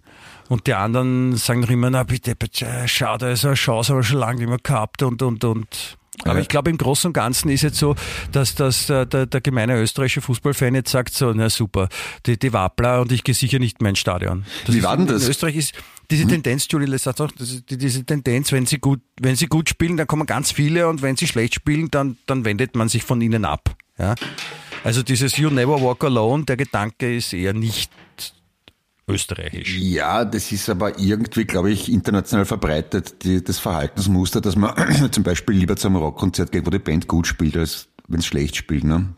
Und die anderen sagen noch immer, na bitte, bitte schau, da ist eine Chance, aber schon lange nicht mehr gehabt und, und, und. Aber Ja. ich glaube, im Großen und Ganzen ist jetzt so, dass, dass äh, der, der gemeine österreichische Fußballfan jetzt sagt so, na super, die, die Wappler und ich gehe sicher nicht mehr ins Stadion. Das Wie war denn in- das? In Österreich ist diese Tendenz, Julie sagt auch, das ist die- diese Tendenz, wenn sie gut, wenn sie gut spielen, dann kommen ganz viele und wenn sie schlecht spielen, dann, dann wendet man sich von ihnen ab. Ja? Also dieses You never walk alone, der Gedanke ist eher nicht österreichisch. Ja, das ist aber irgendwie, glaube ich, international verbreitet, die, das Verhaltensmuster, dass man zum Beispiel lieber zum Rockkonzert geht, wo die Band gut spielt, als wenn es schlecht spielt. Ne?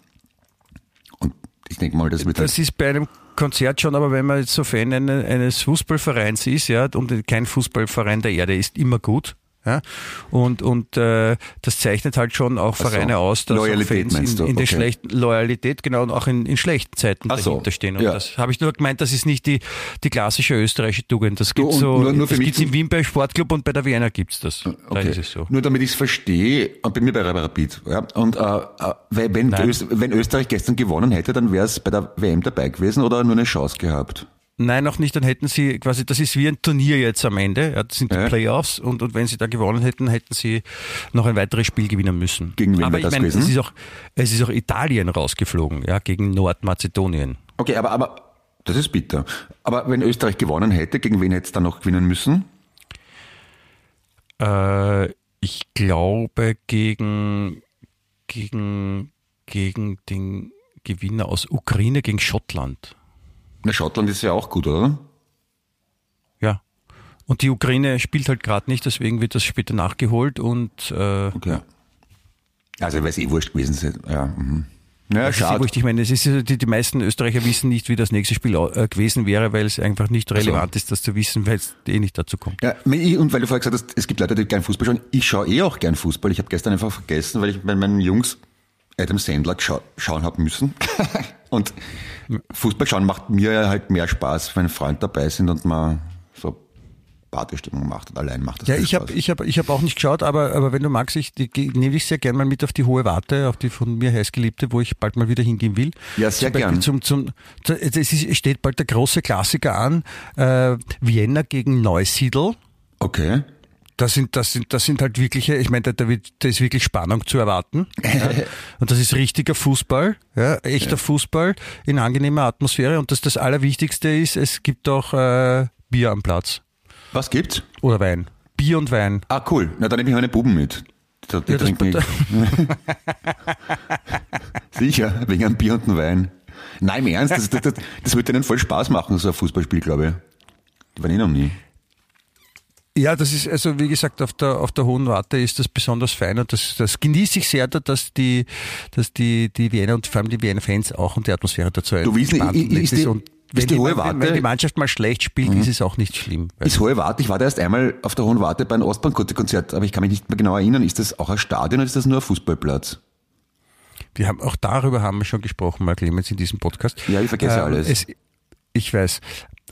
Und ich denke mal, das wird Das ist bei einem Konzert schon, aber wenn man jetzt so Fan eine- eines Fußballvereins ist, ja, und kein Fußballverein der Erde ist immer gut. Ja, und und äh, das zeichnet halt schon auch so. Vereine aus, dass Loyalität Fans in, in den Okay. schlechten Loyalität genau und auch in, in schlechten Zeiten Ach so. dahinter stehen. Und Ja. das habe ich nur gemeint, das ist nicht die die klassische österreichische Tugend. Das gibt so, nur- das gibt's in Wien beim Sportclub und bei der Vienna gibt's das. Da Okay. ist es so. Nur damit ich es verstehe, und bei mir bei Rapid, ja, und äh, äh, wenn. Öst, wenn Österreich gestern gewonnen hätte, dann wäre es bei der WM dabei gewesen oder nur eine Chance gehabt? Nein, noch nicht. Dann hätten sie quasi, das ist wie ein Turnier jetzt am Ende. Ja, das sind die Ja. Playoffs und, und wenn sie da gewonnen hätten, hätten sie noch ein weiteres Spiel gewinnen müssen. Gegen wen Aber ich das meine, es gewesen? ist auch, es ist auch Italien rausgeflogen, ja, gegen Nordmazedonien. Okay, aber, aber das ist bitter. Aber wenn Österreich gewonnen hätte, gegen wen hätte es dann noch gewinnen müssen? Äh, ich glaube gegen, gegen, gegen den Gewinner aus Ukraine gegen Schottland. Na, Schottland ist ja auch gut, oder? Ja. Und die Ukraine spielt halt gerade nicht, deswegen wird das später nachgeholt und äh, Okay. Also, weil es eh wurscht gewesen ist. Ja, mhm. ja Das ist ja wurscht. Ich meine, es ist, die, die meisten Österreicher wissen nicht, wie das nächste Spiel äh, gewesen wäre, weil es einfach nicht relevant ist, das zu wissen, weil es eh nicht dazu kommt. Ja, und weil du vorher gesagt hast, es gibt Leute, die gern Fußball schauen. Ich schaue eh auch gern Fußball. Ich habe gestern einfach vergessen, weil ich bei meinen Jungs Adam Sandler schau schauen habe müssen. und Fußball schauen macht mir halt mehr Spaß, wenn Freunde dabei sind und man so Partystimmung macht und allein macht das Ja, ich habe ich hab, ich hab auch nicht geschaut, aber, aber wenn du magst, ich nehme dich sehr gern mal mit auf die hohe Warte, auf die von mir heißgeliebte, wo ich bald mal wieder hingehen will. Ja, sehr zum gern. Zum, zum, zu- es ist, steht bald der große Klassiker an, äh, Vienna gegen Neusiedl. Okay. Das sind, das sind, das sind halt wirkliche, ich meine, da, da, wird, da ist wirklich Spannung zu erwarten. Ja. Und das ist richtiger Fußball, ja, echter Fußball in angenehmer Atmosphäre. Und das, das Allerwichtigste ist, es gibt auch äh, Bier am Platz. Was gibt's? Oder Wein. Bier und Wein. Ah, cool. Na, dann nehme ich meine Buben mit. Die, die Ja, das- trinken Sicher, wegen einem Bier und einem Wein. Nein, im Ernst, das, das, das, das wird denen voll Spaß machen, so ein Fußballspiel, glaube ich. Die waren eh noch nie. Ja, das ist, also wie gesagt, auf der, auf der Hohen Warte ist das besonders fein und das, das genieße ich sehr, dass die, dass die, die Wiener und vor allem die Wiener Fans auch und die Atmosphäre dazu Du, wie ist ist und wenn die Hohe Warte- Mhm. Wenn die Mannschaft mal schlecht spielt, ist es auch nicht schlimm. Ist Hohe Warte, ich war da erst einmal auf der Hohen Warte bei einem Ostbahnkonzert, aber ich kann mich nicht mehr genau erinnern. Ist das auch ein Stadion oder ist das nur ein Fußballplatz? Wir haben, auch darüber haben wir schon gesprochen, mal Clemens, in diesem Podcast. Ja, ich vergesse Ähm, alles. Es, ich weiß.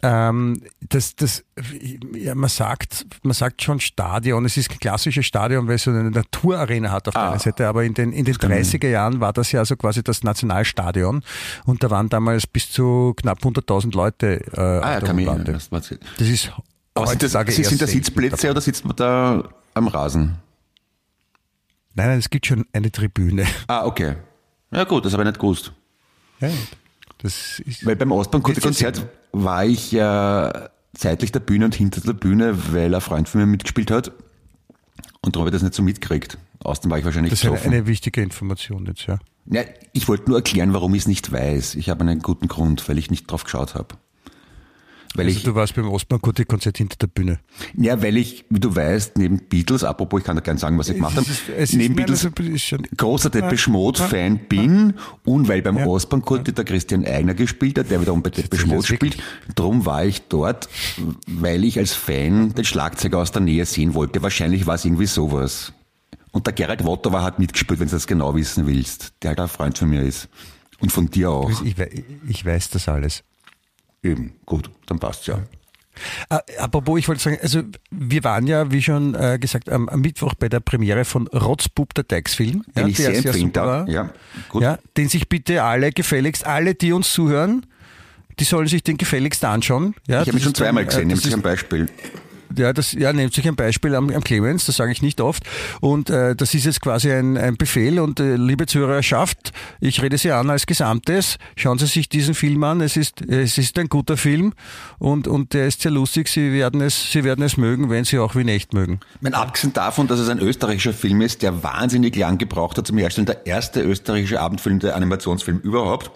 Ähm, das, das, ja, man sagt, man sagt schon Stadion. Es ist kein klassisches Stadion, weil es so eine Naturarena hat auf der Ah. einen Seite. Aber in den, in den 30er Jahren war das ja so quasi das Nationalstadion. Und da waren damals bis zu knapp 100.000 Leute äh, Ah, ja, auf der mich Warte. erinnern. Das Das ist Aber sind das, sind, das Sitzplätze oder sitzt man da am Rasen? Nein, nein, es gibt schon eine Tribüne. Ah, okay. Ja gut, das habe ich nicht gewusst. Ja, das ist, Weil beim Ostbahnkonzert war ich ja seitlich der Bühne und hinter der Bühne, weil ein Freund von mir mitgespielt hat. Und darum habe ich das nicht so mitgekriegt. Außerdem war ich wahrscheinlich das ist eine, eine wichtige Information jetzt, ja. Ja, ich wollte nur erklären, warum ich es nicht weiß. Ich habe einen guten Grund, weil ich nicht drauf geschaut habe. Weil Also ich, du warst beim Ostbahn-Konzert hinter der Bühne. ja, weil ich, wie du weißt, neben Beatles, apropos, ich kann da gerne sagen, was ich gemacht habe, neben Beatles ist schon- großer Depeche Mode-Fan bin und weil beim Ostbahn-Konzert der Christian Eigner gespielt hat, der wiederum bei Depeche Mode spielt, drum war ich dort, weil ich als Fan den Schlagzeuger aus der Nähe sehen wollte. Wahrscheinlich war es irgendwie sowas. Und der Gerald Wottower hat mitgespielt, wenn du das genau wissen willst, der halt ein Freund von mir ist. Und von dir auch. Ich, we- ich weiß das alles. Eben, gut, dann passt's ja. Äh, apropos, ich wollte sagen, also wir waren ja, wie schon äh, gesagt, am, am Mittwoch bei der Premiere von Rotzbub, der Dykes-Film. Den ich sehr empfehlen super darf. Ja, gut. Ja, den sich bitte alle gefälligst, alle, die uns zuhören, die sollen sich den gefälligst anschauen. Ja, Ich habe ihn schon zweimal äh, gesehen, ist- ein Beispiel. Ja, das, ja, nehmt sich ein Beispiel am, am Clemens, das sage ich nicht oft. Und äh, das ist jetzt quasi ein, ein Befehl. Und äh, liebe Zuhörerschaft, ich rede Sie an als Gesamtes. Schauen Sie sich diesen Film an. Es ist, es ist ein guter Film und, und der ist sehr lustig. Sie werden es, Sie werden es mögen, wenn Sie auch wie echt mögen. Ich meine, abgesehen davon, dass es ein österreichischer Film ist, der wahnsinnig lang gebraucht hat zum Herstellen, der erste österreichische Abendfilm, der Animationsfilm überhaupt,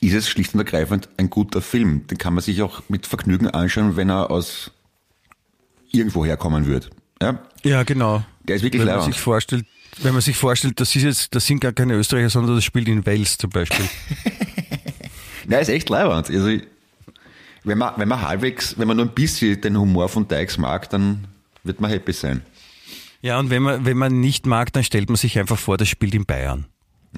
ist es schlicht und ergreifend ein guter Film. Den kann man sich auch mit Vergnügen anschauen, wenn er aus irgendwo herkommen wird. Ja? Ja, genau. Der ist wirklich wenn man sich vorstellt, wenn man sich vorstellt, das ist jetzt, das sind gar keine Österreicher, sondern das spielt in Wales zum Beispiel. Ja, ist echt leibend. Also, wenn man, wenn man halbwegs, wenn man nur ein bisschen den Humor von Dykes mag, dann wird man happy sein. ja, und wenn man, wenn man nicht mag, dann stellt man sich einfach vor, das spielt in Bayern.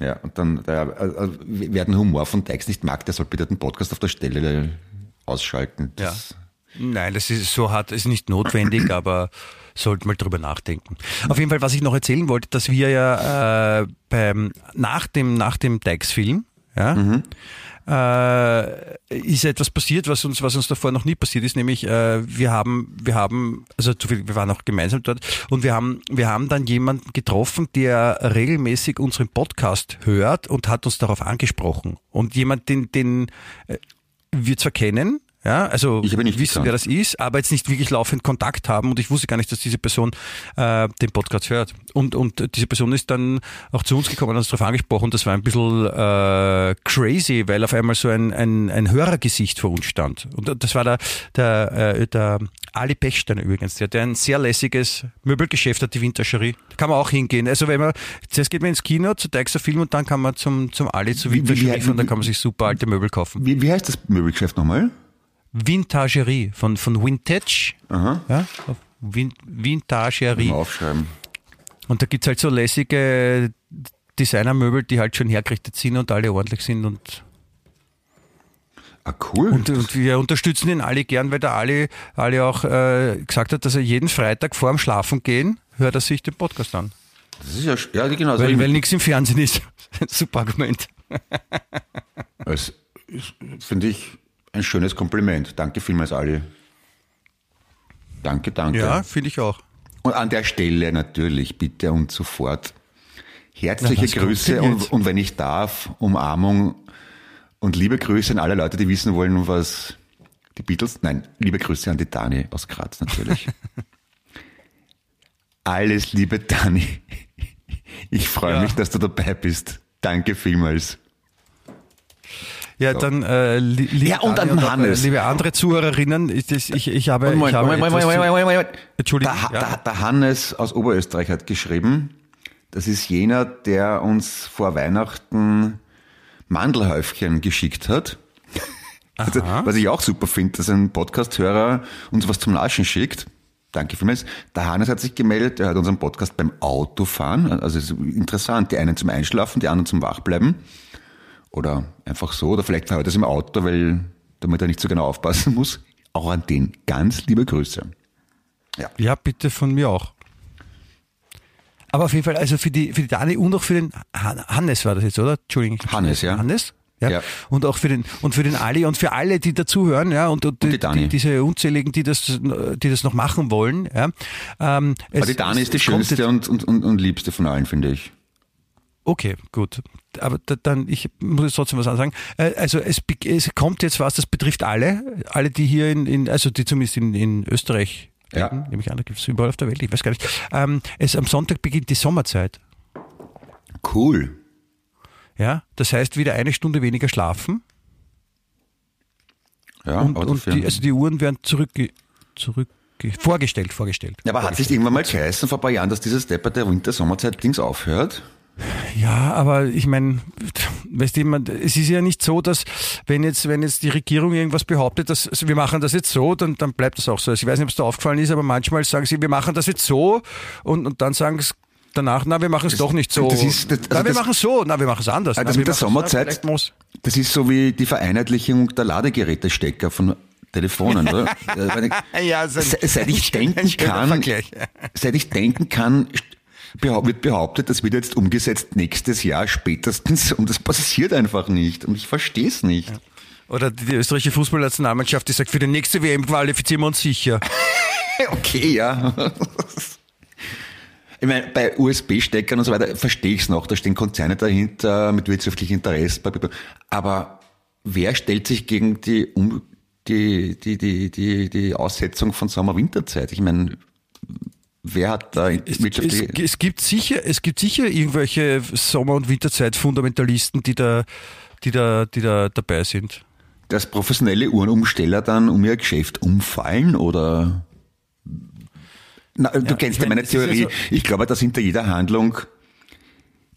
Ja, und dann, der, äh, wer den Humor von Dykes nicht mag, der soll bitte den Podcast auf der Stelle ausschalten. Das, Nein, das ist so hart, ist nicht notwendig, aber sollte mal drüber nachdenken. Auf jeden Fall, was ich noch erzählen wollte, dass wir ja äh, beim nach dem nach dem Dykes-Film, ja, äh, ist etwas passiert, was uns was uns davor noch nie passiert ist, nämlich äh, wir haben wir haben also zu viel, wir waren auch gemeinsam dort und wir haben wir haben dann jemanden getroffen, der regelmäßig unseren Podcast hört und hat uns darauf angesprochen und jemand den den äh, wir zwar kennen, ja, also Ich habe nicht wissen, gekannt. wer das ist, aber jetzt nicht wirklich laufend Kontakt haben und ich wusste gar nicht, dass diese Person äh, den Podcast hört. Und, und diese Person ist dann auch zu uns gekommen und hat uns darauf angesprochen und das war ein bisschen äh, crazy, weil auf einmal so ein, ein, ein Hörergesicht vor uns stand. Und das war der, der, äh, der Ali Pechstein übrigens, der, der ein sehr lässiges Möbelgeschäft hat, die Winterscherie. Da kann man auch hingehen. Also wenn man, zuerst geht man ins Kino zu Deixer Film und dann kann man zum, zum Ali zur Winterscherie und dann kann man sich super alte Möbel kaufen. Wie, wie heißt das Möbelgeschäft nochmal? Vintagerie von, von Vintage. Aha. Ja, Vin, Vintagerie. Mal aufschreiben. Und da gibt's halt so lässige Designermöbel, die halt schon hergerichtet sind und alle ordentlich sind. Und, Ah, cool. und, und wir unterstützen ihn alle gern, weil der Ali, Ali auch äh, gesagt hat, dass er jeden Freitag vor dem Schlafen gehen hört er sich den Podcast an. das ist ja, ja genau. so Weil, weil nichts im Fernsehen ist. Super Argument. Das finde ich ein schönes Kompliment. Danke vielmals, Ali. Danke, danke. Ja, finde ich auch. Und an der Stelle natürlich bitte und sofort herzliche Na, Grüße und, und wenn ich darf, Umarmung und liebe Grüße an alle Leute, die wissen wollen, was die Beatles, nein, liebe Grüße an die Dani aus Graz natürlich. Alles liebe Dani. Ich freue Ja. mich, dass du dabei bist. Danke vielmals. Ja, dann äh, li liebe Ja, und an auch, Hannes. Äh, liebe andere Zuhörerinnen, ich, ich, ich habe, ich habe Moment, Moment, etwas Moment, zu- Moment, Moment, Moment. Entschuldigung, Der, ja. der, der Hannes aus Oberösterreich hat geschrieben, das ist jener, der uns vor Weihnachten Mandelhäufchen geschickt hat. Also, was ich auch super finde, dass ein Podcast-Hörer uns was zum Naschen schickt. Danke vielmals. Der Hannes hat sich gemeldet, er hört unseren Podcast beim Autofahren. Also es ist interessant, die einen zum Einschlafen, die anderen zum Wachbleiben. Oder einfach so, oder vielleicht hört er es im Auto, weil damit er nicht so genau aufpassen muss. Auch an den ganz liebe Grüße. Ja, bitte von mir auch. Aber auf jeden Fall, also für die, für die Dani und auch für den Han- Hannes war das jetzt, oder? Entschuldigung. Hannes, ja. Hannes? Ja. Ja. Und auch für den, und für den Ali und für alle, die dazuhören, ja, und, und, die Dani. diese unzähligen, die das, die das noch machen wollen, ja. Ähm, Aber es- die Dani ist die schönste und, und, und, und liebste von allen, finde ich. Okay, gut. Aber da, dann, ich muss jetzt trotzdem was ansagen. Äh, Also es, es kommt jetzt was, das betrifft alle, alle, die hier in, in also die zumindest in, in Österreich Ja. leben, nehme ich an, da gibt es überall auf der Welt, ich weiß gar nicht. Ähm, es, am Sonntag beginnt die Sommerzeit. Cool. Ja, das heißt wieder eine Stunde weniger schlafen Ja, und, und die, also die Uhren werden zurückge, zurück vorgestellt, vorgestellt. ja, aber hat es nicht irgendwann mal geheißen vor ein paar Jahren, dass dieses Depper der Winter-Sommerzeit-Dings aufhört? Ja, aber ich meine, weißt du, man, es ist ja nicht so, dass wenn jetzt, wenn jetzt die Regierung irgendwas behauptet, dass also wir machen das jetzt so, dann, dann bleibt das auch so. Also ich weiß nicht, ob es da aufgefallen ist, aber manchmal sagen sie, wir machen das jetzt so und, und dann sagen sie danach, na, wir machen es doch nicht so. das ist- das- na, also wir das- machen es so, na, wir machen es anders. Ah, na, das wir mit der na, Sommerzeit, muss- das ist so wie die Vereinheitlichung der Ladegerätestecker von Telefonen, oder? Ja, ein- Se- seit ich denken kann, seit ich denken kann, wird behauptet, das wird jetzt umgesetzt nächstes Jahr spätestens und das passiert einfach nicht und ich verstehe es nicht. Oder die, österreichische Fußballnationalmannschaft, die sagt, für die nächste WM qualifizieren wir uns sicher. Okay, ja. Ich meine, bei USB-Steckern und so weiter verstehe ich es noch, da stehen Konzerne dahinter mit wirtschaftlichem Interesse. Aber wer stellt sich gegen die, um, die, die, die, die, die Aussetzung von Sommer-Winterzeit? Ich meine, wer hat da Es, es, es gibt sicher, es gibt sicher irgendwelche Sommer- und Winterzeit-Fundamentalisten, die da, die da, die da dabei sind. dass professionelle Uhrenumsteller dann um ihr Geschäft umfallen oder? Na, du kennst ich ja meine, ja Theorie. so- ich glaube, dass hinter jeder Handlung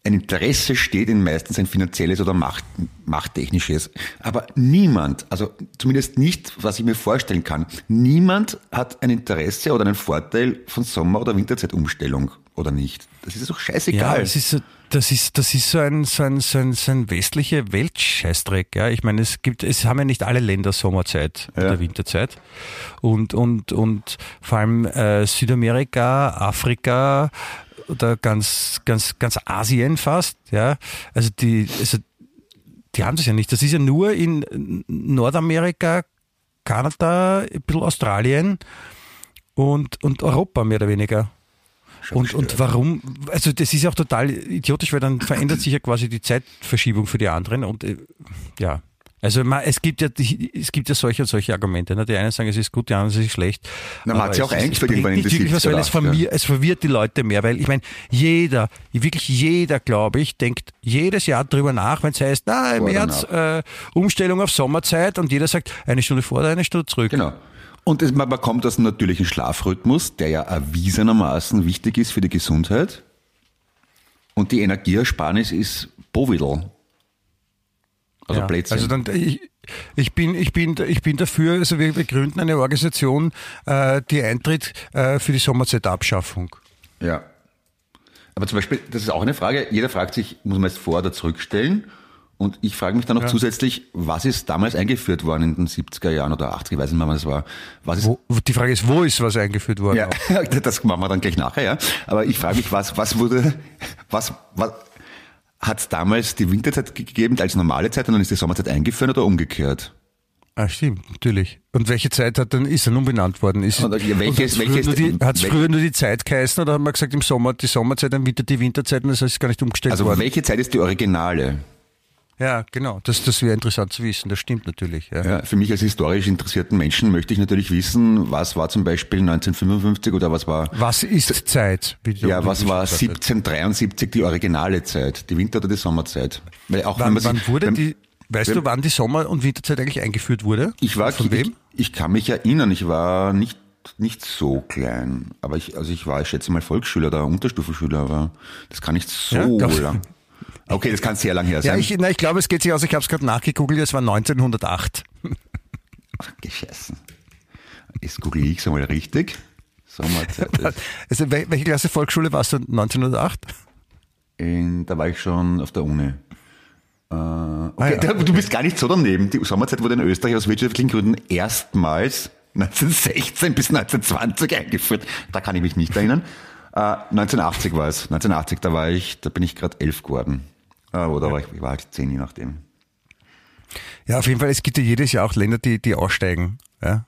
ein Interesse steht, in meistens ein finanzielles oder Macht, machttechnisches. Aber niemand, also zumindest nicht, was ich mir vorstellen kann, niemand hat ein Interesse oder einen Vorteil von Sommer- oder Winterzeitumstellung oder nicht. Das ist doch Ja, scheißegal. es ist so, das ist, das ist so ein, so ein, so ein, so ein westliche Weltscheißdreck. Ja, ich meine, es gibt, es haben ja nicht alle Länder Sommerzeit Ja. oder Winterzeit. Und, und, und vor allem äh, Südamerika, Afrika oder ganz, ganz, ganz Asien fast. Ja, also die, also die haben das ja nicht. Das ist ja nur in Nordamerika, Kanada, ein bisschen Australien und, und Europa mehr oder weniger. Und, und warum? Also das ist ja auch total idiotisch, weil dann verändert sich ja quasi die Zeitverschiebung für die anderen. Und äh, ja, Also man, es gibt ja es gibt ja solche und solche Argumente. Ne? Die einen sagen, es ist gut, die anderen, es ist schlecht. Na, man hat sich es auch bringt irgendwann in die wirklich was, 70er, weil es, 80er. verwirrt, es verwirrt die Leute mehr, weil ich meine, jeder, wirklich jeder, glaube ich, denkt jedes Jahr drüber nach, wenn es heißt, na, im Vor März äh, Umstellung auf Sommerzeit und jeder sagt, eine Stunde vor oder eine Stunde zurück. Genau. Und es, man bekommt aus dem natürlichen Schlafrhythmus, der ja erwiesenermaßen wichtig ist für die Gesundheit. Und die Energieersparnis ist Bovidel. Also Ja, Plätzchen. Also dann, ich, ich, bin, ich, bin, ich bin dafür, also wir, wir gründen eine Organisation, äh, die eintritt äh, für die Sommerzeitabschaffung. Ja. Aber zum Beispiel, das ist auch eine Frage, jeder fragt sich, muss man jetzt vor- oder zurückstellen? Und ich frage mich dann noch zusätzlich, was ist damals eingeführt worden in den 70er Jahren oder 80er, ich weiß nicht mehr, wann das war. Was ist, Wo, die Frage ist, wo ist was eingeführt worden? ja, das machen wir dann gleich nachher, ja. Aber ich frage mich, was, was wurde, was, was, hat es damals die Winterzeit gegeben als normale Zeit und dann ist die Sommerzeit eingeführt oder umgekehrt? Ah, stimmt, natürlich. Und welche Zeit hat dann, ist dann umbenannt worden? Ist, Oder welches- hat's früher, welches- nur die, hat's wel- früher nur die Zeit geheißen oder haben wir gesagt, im Sommer die Sommerzeit, im Winter die Winterzeit und das heißt gar nicht umgestellt Also worden? welche Zeit ist die originale? Ja, genau. Das, das wäre interessant zu wissen. Das stimmt natürlich. Ja. Ja, für mich als historisch interessierten Menschen möchte ich natürlich wissen, was war zum Beispiel 1955 oder was war, Was ist Zeit? Du- ja, was war gesagt hast. 1773 die originale Zeit? Die Winter- oder die Sommerzeit? Weil auch wenn Wann, man sich- wann wurde wenn- die, weißt wenn- du, wann die Sommer- und Winterzeit eigentlich eingeführt wurde? Ich war, Von wem? Ich, ich kann mich erinnern, ich war nicht, nicht so klein, aber ich, also ich war, ich schätze mal Volksschüler oder Unterstufenschüler, aber das kann nicht so Ja, lang. Okay, das kann sehr lang her Ja, sein. ich, na, ich glaube, es geht sich aus. Ich habe es gerade nachgegoogelt. Es war 1908. Gescheißen. Jetzt google ich einmal richtig. Sommerzeit. ist- Also, wel- welche Klasse Volksschule warst du 1908? In, da war ich schon auf der Uni. Äh, okay, Ah, ja. du bist gar nicht so daneben. Die Sommerzeit wurde in Österreich aus wirtschaftlichen Gründen erstmals 1916 bis 1920 eingeführt. Da kann ich mich nicht erinnern. Äh, 1980 war es. 1980, da war ich, da bin ich gerade elf geworden. Äh, oder war ich, ich war halt zehn, je nachdem. Ja, auf jeden Fall. Es gibt ja jedes Jahr auch Länder, die, die aussteigen. Ja.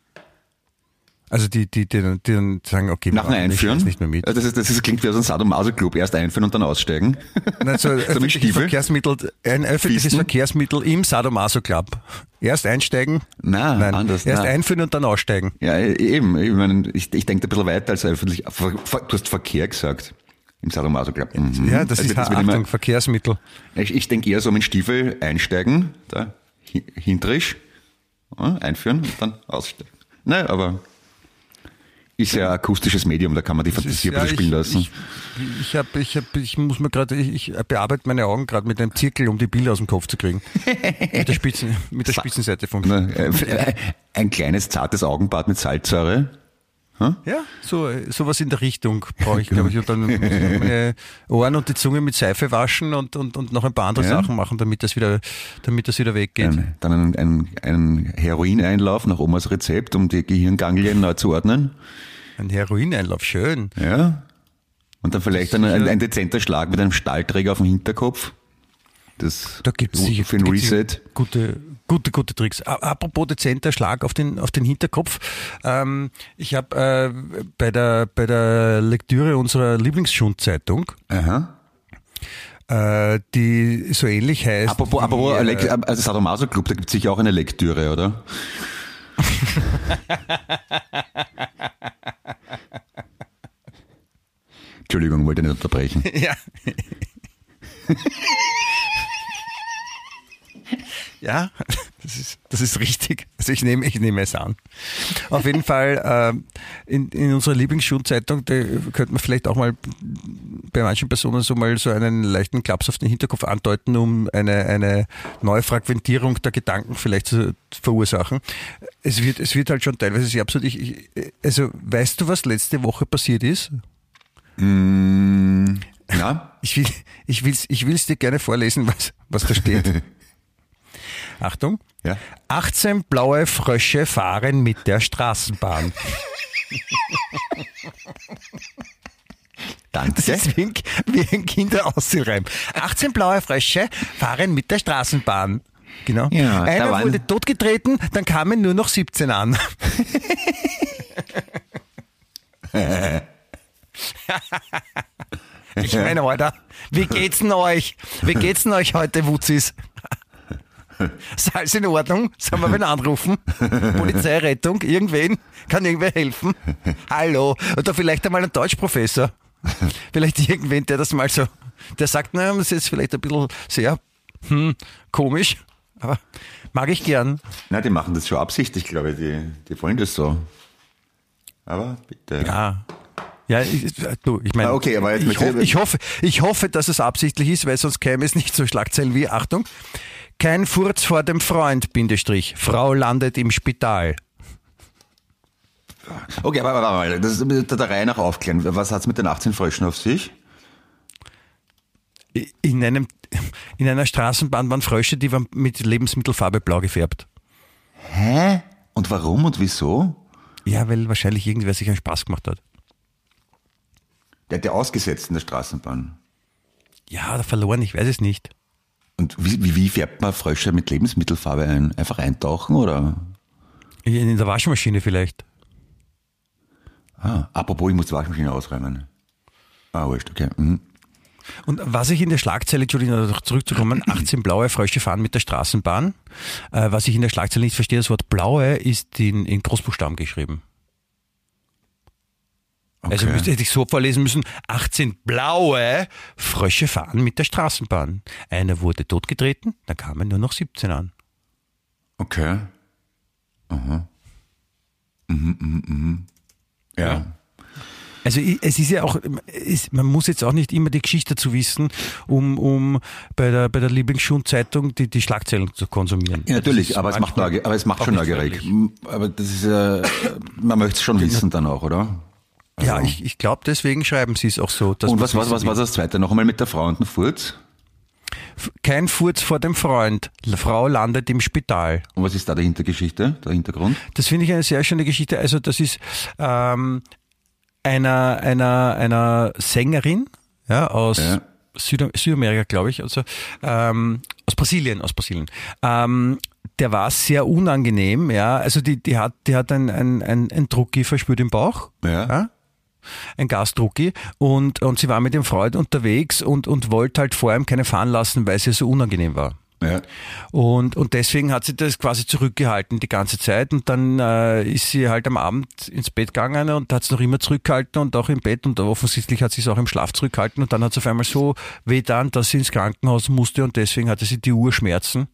Also die, die, die, dann- die dann sagen, okay, wir Nach den Einführen? Nicht mehr mit. Das, ist, das ist, klingt wie aus einem Sadomaso-Club. Erst einführen und dann aussteigen. Also so mit öffentliches Stiefel? Verkehrsmittel, ein öffentliches? Verkehrsmittel im Sadomaso Club. Erst einsteigen, Na, nein, anders, erst na. einführen und dann aussteigen. Ja, eben. Ich, meine, ich, ich denke ein bisschen weiter als öffentlich. Du hast Verkehr gesagt. Im Sadomaso Club. Mhm. Ja, das Also ist wird Achtung, immer- Verkehrsmittel. Ich, ich denke eher so mit Stiefel einsteigen, da hi- hinterisch, ja, einführen und dann aussteigen. Nein, aber ist ja ein akustisches Medium, da kann man die Fantasie ein bisschen spielen lassen. Ich, ich, hab, ich, hab, ich muss mir gerade, ich, ich bearbeite meine Augen gerade mit einem Zirkel, um die Bilder aus dem Kopf zu kriegen. mit, der Spitzen, mit der Spitzenseite vom Ne, äh, ein kleines zartes Augenbad mit Salzsäure. Ja, so sowas in der Richtung brauche ich, glaube ich. Und dann muss ich meine Ohren und die Zunge mit Seife waschen und, und, und noch ein paar andere Ja. Sachen machen, damit das wieder, damit das wieder weggeht. Ein, dann einen, einen, einen Heroineinlauf nach Omas Rezept, um die Gehirnganglien neu zu ordnen. Ein Heroineinlauf, schön. Ja. Und dann vielleicht ein, ein, ein dezenter Schlag mit einem Stahlträger auf dem Hinterkopf. Das Da gibt es sicher für ein gibt's Reset. Gute, gute, gute Tricks. Apropos dezenter Schlag auf den, auf den Hinterkopf. Ähm, ich habe äh, bei, der, bei der Lektüre unserer Lieblingsschundzeitung, äh, die so ähnlich heißt. Apropos, apropos äh, Lekt also Sadomaso Club, da gibt es sicher auch eine Lektüre, oder? Entschuldigung, wollte nicht unterbrechen. Ja. ja, das ist, das ist richtig. Also ich nehme, ich nehme es an. Auf jeden Fall ähm, in, in unserer Lieblingsschulzeitung, da könnte man vielleicht auch mal bei manchen Personen so mal so einen leichten Klaps auf den Hinterkopf andeuten, um eine, eine neue Fragmentierung der Gedanken vielleicht zu verursachen. Es wird, es wird halt schon teilweise sehr absurd. Ich, ich, also weißt du, was letzte Woche passiert ist? Mm, ja, Ich will ich will's, ich will's dir gerne vorlesen, was, was da steht. Achtung. ja. 18 blaue Frösche fahren mit der Straßenbahn. Das Danke. ist wie ein, wie ein Kinderausziehreim. 18 blaue Frösche fahren mit der Straßenbahn. Genau. Ja, Einer wurde totgetreten, dann kamen nur noch 17 an. ich meine, Alter, wie geht's denn euch? Wie geht's denn euch heute, Wutzis? ist alles in Ordnung? Sollen wir wen anrufen? Polizei, Rettung, irgendwen? Kann irgendwer helfen? Hallo. Oder vielleicht einmal ein Deutschprofessor. Vielleicht irgendwen, der das mal so, der sagt, naja, das ist vielleicht ein bisschen sehr hm, komisch, aber mag ich gern. Na, die machen das schon absichtlich, glaube ich. Die, die wollen das so. Aber bitte. Ja. Ja, ich, du, ich meine, Ah, okay, aber jetzt ich, möchte ich- hoffe, ich, hoffe, dass es absichtlich ist, weil sonst käme es nicht so Schlagzeilen wie, Achtung, kein Furz vor dem Freund, Bindestrich, Frau landet im Spital. Okay, aber warte mal, das ist mit der Reihe nach aufklären. Was hat's mit den 18 Fröschen auf sich? In, einem, in einer Straßenbahn waren Frösche, die waren mit Lebensmittelfarbe blau gefärbt. Hä? Und warum und wieso? Ja, weil wahrscheinlich irgendwer sich einen Spaß gemacht hat. Der hat ja ausgesetzt in der Straßenbahn. Ja, oder verloren, ich weiß es nicht. Und wie, wie, wie färbt man Frösche mit Lebensmittelfarbe ein? Einfach eintauchen oder? In, in der Waschmaschine vielleicht. Ah, apropos, ich muss die Waschmaschine ausräumen. Ah, wurscht, okay. Mhm. Und was ich in der Schlagzeile, Entschuldigung, zurückzukommen, 18 blaue Frösche fahren mit der Straßenbahn. Äh, was ich in der Schlagzeile nicht verstehe, das Wort blaue ist in, in Großbuchstaben geschrieben. Also Okay. müsste, hätte ich so vorlesen müssen, 18 blaue Frösche fahren mit der Straßenbahn. Einer wurde totgetreten, dann kamen nur noch 17 an. Okay. Aha. Mhm, mhm, mhm. Ja. Also i- es ist ja auch, es, man muss jetzt auch nicht immer die Geschichte dazu wissen, um, um bei der, bei der Lieblingsschundzeitung die, die Schlagzeilen zu konsumieren. Ja, natürlich, aber es macht aber es macht schon neugierig. Aber das ist ja, man möchte es schon wissen dann auch, oder? Ja, ich, ich glaube, deswegen schreiben sie es auch so. Dass Und was, was, was war das zweite? Noch einmal mit der Frau und dem Furz? Kein Furz vor dem Freund. Frau landet im Spital. Und was ist da die Hintergeschichte, der Hintergrund? Das finde ich eine sehr schöne Geschichte. Also das ist ähm, einer, einer, einer Sängerin ja, aus Ja. Süda Südamerika, glaube ich, also ähm, aus Brasilien, aus Brasilien. Ähm, der war sehr unangenehm, ja. Also die, die hat, die hat ein, ein, ein, ein Drucki verspürt im Bauch. Ja. Ein Gasdrucki und, und sie war mit dem Freund unterwegs und, und wollte halt vor ihm keine fahren lassen, weil es ihr so unangenehm war. Ja. Und, und deswegen hat sie das quasi zurückgehalten die ganze Zeit und dann äh, ist sie halt am Abend ins Bett gegangen und hat es noch immer zurückgehalten und auch im Bett und offensichtlich hat sie es auch im Schlaf zurückgehalten und dann hat es auf einmal so weh dann, dass sie ins Krankenhaus musste und deswegen hatte sie die Urschmerzen.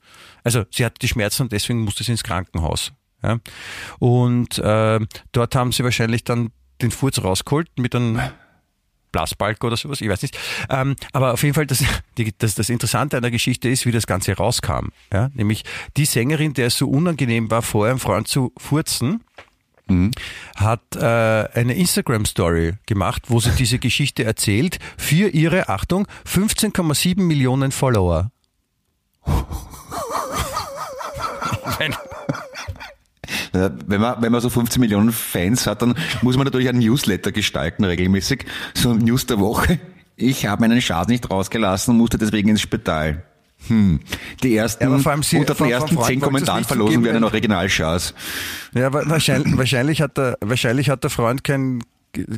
Also sie hatte die Schmerzen und deswegen musste sie ins Krankenhaus. Ja. Und äh, dort haben sie wahrscheinlich dann den Furz rausgeholt mit einem Blasbalg oder sowas, ich weiß nicht. Ähm, aber auf jeden Fall, das, die, das, das Interessante an der Geschichte ist, wie das Ganze rauskam. Ja? Nämlich die Sängerin, der es so unangenehm war, vor einem Freund zu furzen, hat äh, eine Instagram-Story gemacht, wo sie diese Geschichte erzählt für ihre, Achtung, 15,7 Millionen Follower. Wenn man, wenn man so 15 Millionen Fans hat, dann muss man natürlich einen Newsletter gestalten, regelmäßig. So ein News der Woche. Ich habe meinen Schaden nicht rausgelassen und musste deswegen ins Spital. Hm. Die ersten, Ja, vor allem Sie- unter den ersten zehn Kommentaren verlosen wir einen Originalschatz. Ja, wahrscheinlich, wahrscheinlich, hat der, wahrscheinlich hat der Freund kein,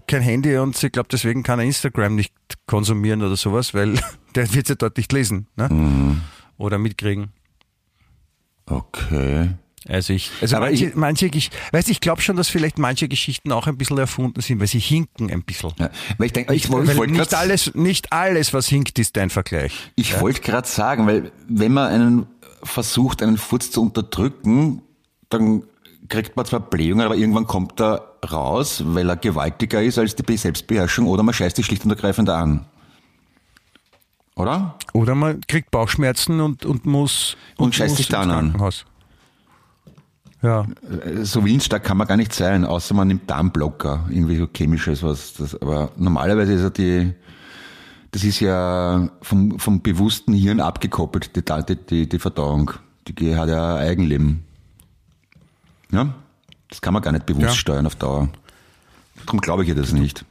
kein Handy und ich glaube, deswegen kann er Instagram nicht konsumieren oder sowas, weil der wird ja dort nicht lesen ne? oder mitkriegen. Okay. Also ich, also manche, ich- manche, ich, weiß ich glaube schon, dass vielleicht manche Geschichten auch ein bisschen erfunden sind, weil sie hinken ein bisschen. Ja, weil ich denke, ich, wollte- wollte nicht alles, nicht alles, was hinkt, ist ein Vergleich. Ich wollte gerade sagen, weil wenn man einen versucht, einen Furz zu unterdrücken, dann kriegt man zwar Blähungen, aber irgendwann kommt er raus, weil er gewaltiger ist als die Selbstbeherrschung oder man scheißt sich schlicht und ergreifend an. Oder? Oder man kriegt Bauchschmerzen und, und muss Und scheißt muss sich dann an. Krankenhaus. Ja. So willensstark kann man gar nicht sein, außer man nimmt Darmblocker, irgendwie so chemisches was. Das, aber normalerweise ist ja die, das ist ja vom, vom bewussten Hirn abgekoppelt, die, die, die, Verdauung. Die hat ja ein Eigenleben. Ja? Das kann man gar nicht bewusst Ja. steuern auf Dauer. Darum glaube ich ihr das nicht.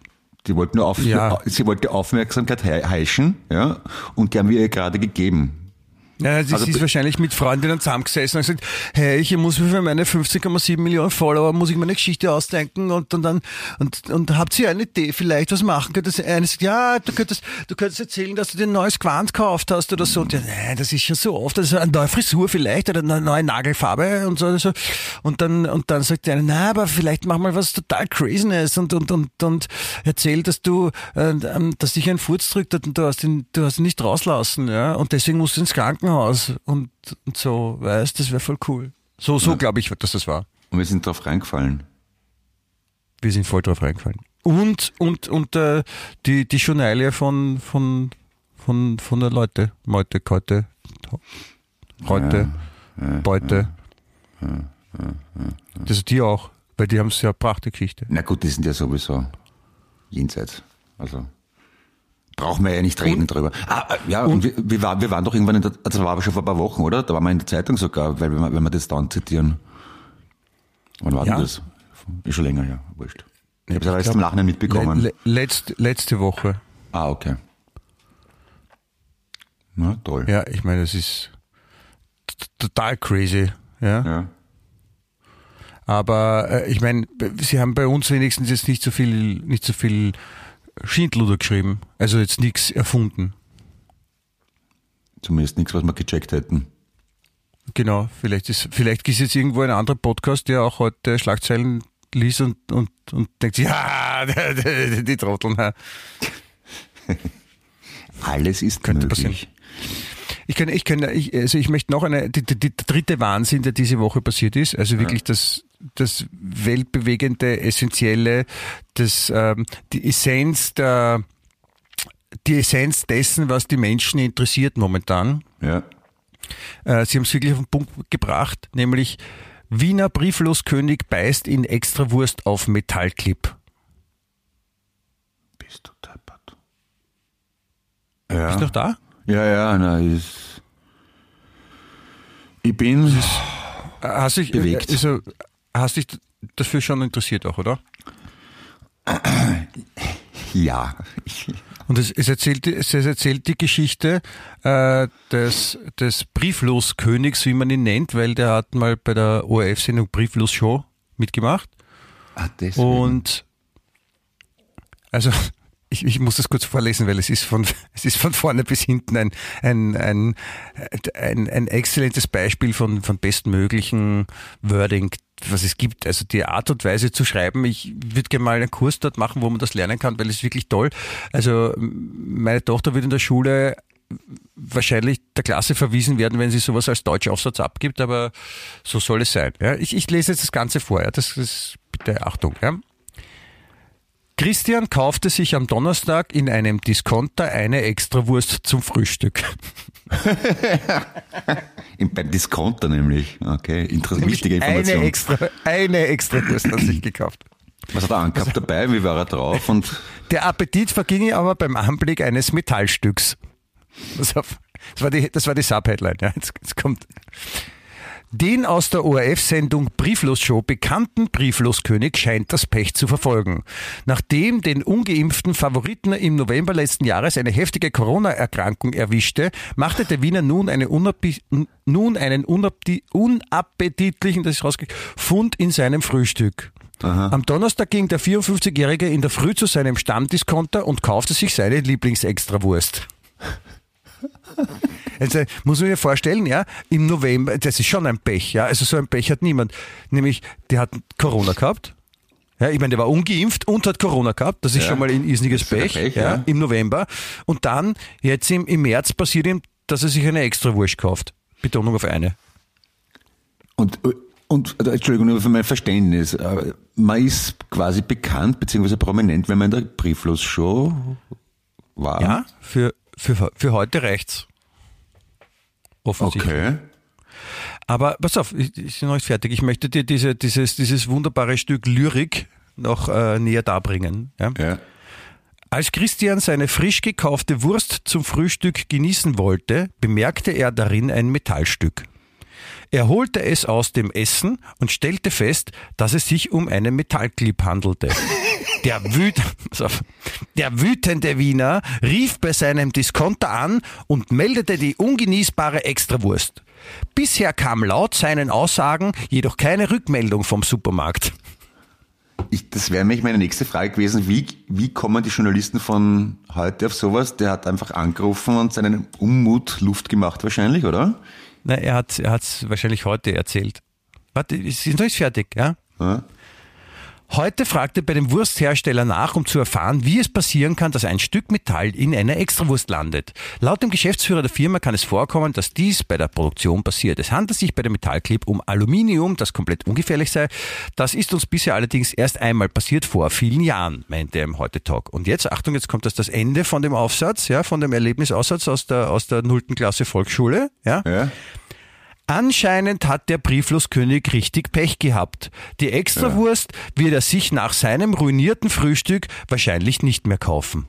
Die wollte nur auf, Ja. sie wollte Aufmerksamkeit hei- heischen, ja, und die haben wir ihr gerade gegeben. Ja, sie Also ist wahrscheinlich mit Freundinnen zusammengesessen und gesagt, hey, ich muss mir für meine 15,7 Millionen Follower, muss ich meine Geschichte ausdenken und dann, dann und, und habt ihr eine Idee, vielleicht was machen könnt? Das eine sagt, ja, du könntest, du könntest erzählen, dass du dir ein neues Quant gekauft hast oder so. Und ja, nein, das ist schon so oft, das ist eine neue Frisur vielleicht oder eine neue Nagelfarbe und so. Und, so. und dann, und dann sagt der eine, na, aber vielleicht mach mal was total Craziness und, und, und, und erzähl, dass du, äh, dass dich ein Furz drückt hat und du hast ihn, du hast ihn nicht rauslassen, ja, und deswegen musst du ins Krankenhaus und, und so, weißt, das wäre voll cool. So, so glaube ich, dass das war. Und wir sind drauf reingefallen. Wir sind voll drauf reingefallen. Und, und, und äh, die, die Journalie von, von, von, von der Leute, Meute, Keute, heute, Beute. Das ist die auch, weil die haben es ja prachte Geschichte. Na gut, die sind ja sowieso jenseits. Also brauchen wir ja nicht reden drüber. Ah, äh, ja, und, wir, wir, waren, wir waren doch irgendwann in der, also das war aber schon vor ein paar Wochen, oder? Da waren wir in der Zeitung sogar, weil wir, wenn wir das dann zitieren. Wann war Ja. denn das? Ist schon länger, ja, wurscht. Ich habe es aber erst im Nachhinein mitbekommen. Le, le, letzt, letzte Woche. ah, okay. Na, toll. Ja, ich meine, das ist total crazy. Ja. ja. Aber äh, ich meine, sie haben bei uns wenigstens jetzt nicht so viel, nicht so viel Schindluder geschrieben. Also jetzt nichts erfunden. Zumindest nichts, was wir gecheckt hätten. Genau, vielleicht ist, vielleicht ist jetzt irgendwo ein anderer Podcast, der auch heute Schlagzeilen liest und, und, und denkt sich, ja, die, die Trotteln. ja. Alles ist Könnte möglich. Ich kann, ich kann, ich, also ich möchte noch eine, die, die, die dritte Wahnsinn, der diese Woche passiert ist, also wirklich das, das weltbewegende, essentielle, das, ähm, die Essenz der, die Essenz dessen, was die Menschen interessiert momentan. Ja. Äh, Sie haben es wirklich auf den Punkt gebracht, nämlich Wiener Briefloskönig beißt in Extrawurst auf Metallclip. Bist du deppert. Ja. Ist noch da? Ja, ja, na, ist. Ich bin. Hast dich, Bewegt. Also, hast dich dafür schon interessiert auch, oder? Ja. Und es, es, erzählt, die- es erzählt die Geschichte äh, des, des Briefloskönigs, wie man ihn nennt, weil der hat mal bei der ORF-Sendung Brieflos Show mitgemacht. ah, deswegen. Und also ich, ich muss das kurz vorlesen, weil es ist von es ist von vorne bis hinten ein ein ein, ein, ein exzellentes Beispiel von von bestmöglichen Wording, was es gibt. Also die Art und Weise zu schreiben. Ich würde gerne mal einen Kurs dort machen, wo man das lernen kann, weil es wirklich toll. Also meine Tochter wird in der Schule wahrscheinlich der Klasse verwiesen werden, wenn sie sowas als Deutschaufsatz abgibt, aber so soll es sein. Ja, ich, ich lese jetzt das Ganze vor. Ja, das ist bitte Achtung. Ja. Christian kaufte sich am Donnerstag in einem Discounter eine Extrawurst zum Frühstück. Im, beim Discounter nämlich. Okay, Inter wichtige Information. Eine extra, eine Extrawurst hat er sich gekauft. Was hat er angehabt dabei? Wie war er drauf? Und Der Appetit verging ihm aber beim Anblick eines Metallstücks. Das war die, das war die Subheadline. Ja. Jetzt, jetzt kommt. Den aus der ORF-Sendung Brieflos-Show bekannten Briefloskönig scheint das Pech zu verfolgen. Nachdem den ungeimpften Favoriten im November letzten Jahres eine heftige Corona-Erkrankung erwischte, machte der Wiener nun, eine nun einen unappetitlichen Fund in seinem Frühstück. Am Donnerstag ging der 54-Jährige in der Früh zu seinem Stammdiskonter und kaufte sich seine Lieblingsextrawurst. Also muss man sich vorstellen, ja, im November, das ist schon ein Pech, ja, also so ein Pech hat niemand. Nämlich, der hat Corona gehabt. Ja, ich meine, der war ungeimpft und hat Corona gehabt. Das ist Ja. schon mal ein irrsinniges Pech, Pech, ja, ja. im November. Und dann, jetzt im, im März passiert ihm, dass er sich eine Extrawurst kauft. Betonung auf eine. Und, und äh, Entschuldigung, nur für mein Verständnis. äh, Man ist quasi bekannt bzw. prominent, wenn man in der Brieflos-Show war. Ja, für, für, für heute reicht's. Offensichtlich. Okay. Aber pass auf, ich, ich bin noch nicht fertig. Ich möchte dir diese, dieses, dieses wunderbare Stück Lyrik noch äh, näher darbringen. Ja? Ja. Als Christian seine frisch gekaufte Wurst zum Frühstück genießen wollte, bemerkte er darin ein Metallstück. Er holte es aus dem Essen und stellte fest, dass es sich um einen Metallclip handelte. Der, wüt der wütende Wiener rief bei seinem Diskonter an und meldete die ungenießbare Extrawurst. Bisher kam laut seinen Aussagen jedoch keine Rückmeldung vom Supermarkt. Ich, das wäre nämlich meine nächste Frage gewesen. Wie, wie kommen die Journalisten von heute auf sowas? Der hat einfach angerufen und seinen Unmut Luft gemacht wahrscheinlich, oder? Na, er hat er hat's wahrscheinlich heute erzählt. Warte, ist nicht fertig, ja? Ja. Heute fragte bei dem Wursthersteller nach, um zu erfahren, wie es passieren kann, dass ein Stück Metall in einer Extrawurst landet. Laut dem Geschäftsführer der Firma kann es vorkommen, dass dies bei der Produktion passiert. Es handelt sich bei dem Metallclip um Aluminium, das komplett ungefährlich sei. Das ist uns bisher allerdings erst einmal passiert vor vielen Jahren, meinte er im Heute Talk. Und jetzt, Achtung, jetzt kommt das das Ende von dem Aufsatz, ja, von dem Erlebnisaussatz aus der, aus der nullten Klasse Volksschule, ja. Ja. Anscheinend hat der Briefloskönig richtig Pech gehabt. Die Extrawurst wird er sich nach seinem ruinierten Frühstück wahrscheinlich nicht mehr kaufen.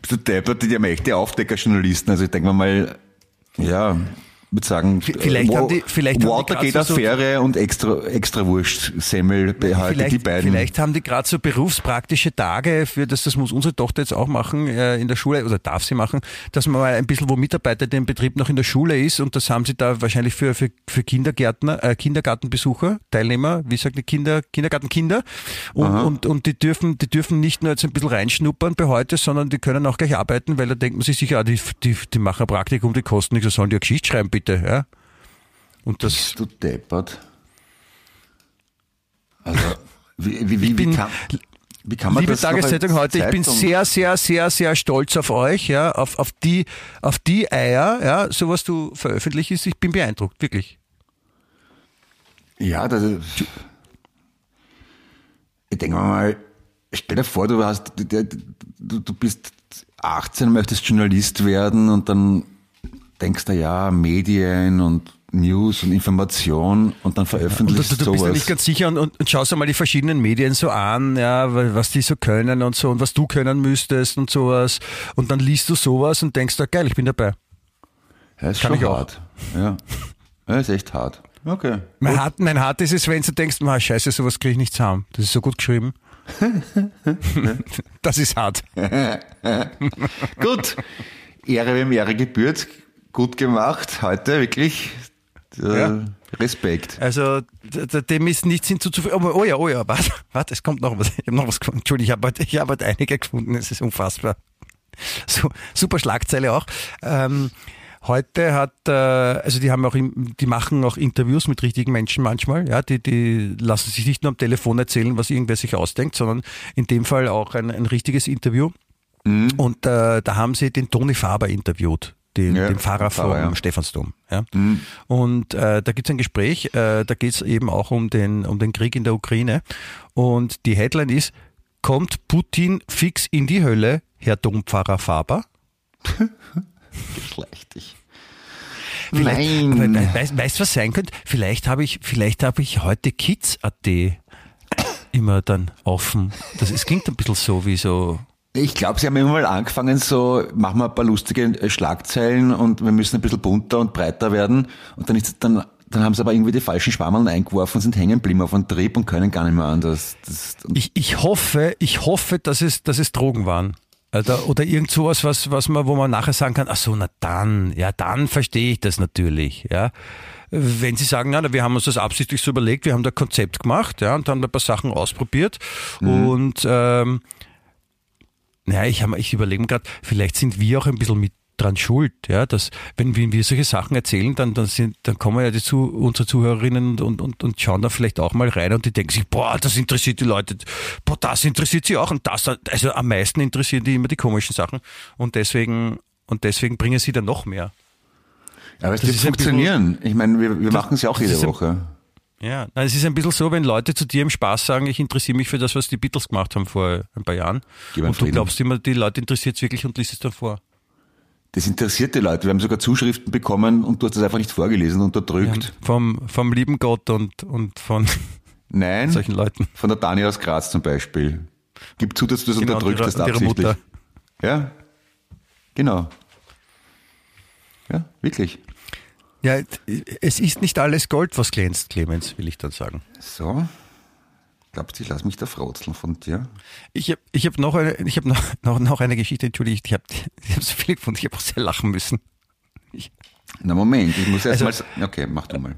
Bist du deppert, die haben echte Aufdeckerjournalisten. Also ich denke mal, ja, würde sagen, vielleicht Wa- haben die- vielleicht grad so- Watergate-Affäre und extra, extra Wurst, Semmel, behalte die beiden. vielleicht haben die gerade so berufspraktische Tage, für das, das muss unsere Tochter jetzt auch machen äh, in der Schule, oder darf sie machen, dass man mal ein bisschen, wo Mitarbeiter der im Betrieb noch in der Schule ist und das haben sie da wahrscheinlich für, für, für Kindergärtner, äh, Kindergartenbesucher, Teilnehmer, wie sagt die Kinder, Kindergartenkinder und, und, und die dürfen, die dürfen nicht nur jetzt ein bisschen reinschnuppern bei heute, sondern die können auch gleich arbeiten, weil da denkt man sich sicher, ah, die, die, die machen ein Praktikum, die kosten nichts, da sollen die eine Geschichte schreiben, bitte, ja. Und das, Bist du deppert? Also, wie, wie, wie, bin- wie, kann, wie kann man Liebe das Tageszeitung heute, ich bin Zeitung- sehr, sehr, sehr, sehr stolz auf euch, ja, auf, auf die, auf die Eier, ja, so was du veröffentlichst, ich bin beeindruckt, wirklich. Ja, das ist, ich denke mal, stell dir vor, du hast, du, du bist 18, möchtest Journalist werden und dann denkst du, ja, Medien und News und Information und dann Und du, veröffentlichst du, du bist ja nicht ganz sicher und, und, und schaust einmal die verschiedenen Medien so an, ja, wa- was die so können und so und was du können müsstest und sowas. Und dann liest du sowas und denkst, ah, geil, ich bin dabei. ja, ist kann schon ich auch. hart. Ja. ja, ist echt hart. Okay. Mein hart, mein hart ist es, wenn du denkst, ah, scheiße, sowas kriege ich nicht zusammen. Das ist so gut geschrieben. das ist hart. Gut. Ehre wem Ehre gebührt. Gut gemacht. Heute wirklich äh, Ja. Respekt. Also dem ist nichts hinzuzufügen. Oh, oh ja, oh ja, warte, warte, es kommt noch was. Ich habe noch was gefunden. Entschuldigung, ich habe heute, ich habe heute einige gefunden. Es ist unfassbar. So, super Schlagzeile auch. Ähm, heute hat, äh, also die haben auch, die machen auch Interviews mit richtigen Menschen manchmal. Ja, die, die lassen sich nicht nur am Telefon erzählen, was irgendwer sich ausdenkt, sondern in dem Fall auch ein, ein richtiges Interview. Und äh, da haben sie den Toni Faber interviewt, den, Ja, den Pfarrer Pfarrer, vom ja. Stephansdom. Ja. Und äh, da gibt's ein Gespräch, äh, da geht's eben auch um den, um den Krieg in der Ukraine. Und die Headline ist, kommt Putin fix in die Hölle, Herr Dompfarrer Faber? Geschlechtig. Vielleicht, Nein. aber Weißt, weißt was sein könnte? Vielleicht habe ich, vielleicht habe ich heute Kids.at immer dann offen. Das, es klingt ein bisschen so wie so, Ich glaube, sie haben immer mal angefangen, so, machen wir ein paar lustige äh, Schlagzeilen und wir müssen ein bisschen bunter und breiter werden. Und dann ist dann, dann haben sie aber irgendwie die falschen Schwammeln eingeworfen und sind hängen geblieben auf einen Trieb und können gar nicht mehr anders. Das, Ich, ich hoffe, ich hoffe, dass es, dass es Drogen waren. Oder, oder irgend sowas, was, was man, wo man nachher sagen kann, ach so, na dann, ja, dann verstehe ich das natürlich, ja. Wenn Sie sagen, na, wir haben uns das absichtlich so überlegt, wir haben da Konzept gemacht, ja, und haben ein paar Sachen ausprobiert und, ähm, naja, ich, hab- ich überlege mir gerade, vielleicht sind wir auch ein bisschen mit dran schuld, ja, dass wenn wir, wir solche Sachen erzählen, dann, dann sind, dann kommen ja die zu, unsere Zuhörerinnen und, und, und schauen da vielleicht auch mal rein und die denken sich, boah, das interessiert die Leute, boah, das interessiert sie auch und das, also am meisten interessieren die immer die komischen Sachen und deswegen, und deswegen bringen sie dann noch mehr. aber es wird funktionieren. Ich meine, wir, wir machen es ja auch jede ist ein- Woche. Ja, es ist ein bisschen so, wenn Leute zu dir im Spaß sagen, ich interessiere mich für das, was die Beatles gemacht haben vor ein paar Jahren. Und du Frieden. glaubst immer, die Leute interessiert es wirklich und liest es dann vor. Das interessiert die Leute. Wir haben sogar Zuschriften bekommen und du hast das einfach nicht vorgelesen, unterdrückt. Vom, vom lieben Gott und, und von Nein, solchen Leuten. von der Dani aus Graz zum Beispiel. Gib zu, dass du das Genau, unterdrückt hast absichtlich. Ja, genau. Ja, wirklich. Ja, es ist nicht alles Gold, was glänzt, Clemens, will ich dann sagen. So. Glaubst du, ich lass mich da frotzeln von dir? Ich habe ich hab noch, eine, ich hab noch, noch, noch eine Geschichte, entschuldigt, ich habe ich hab so viel gefunden, ich habe auch sehr lachen müssen. Na Moment, ich muss erst Also- mal... Okay, mach du mal.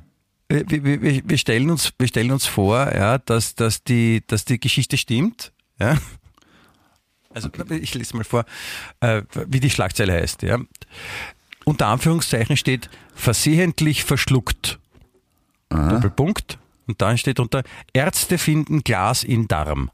Wir, wir, wir, wir, stellen uns, wir stellen uns vor, ja, dass, dass, die, dass die Geschichte stimmt. Ja. Also ich lese mal vor, äh, wie die Schlagzeile heißt. Ja. Unter Anführungszeichen steht versehentlich verschluckt. Doppelpunkt. Und dann steht unter Ärzte finden Glas in Darm.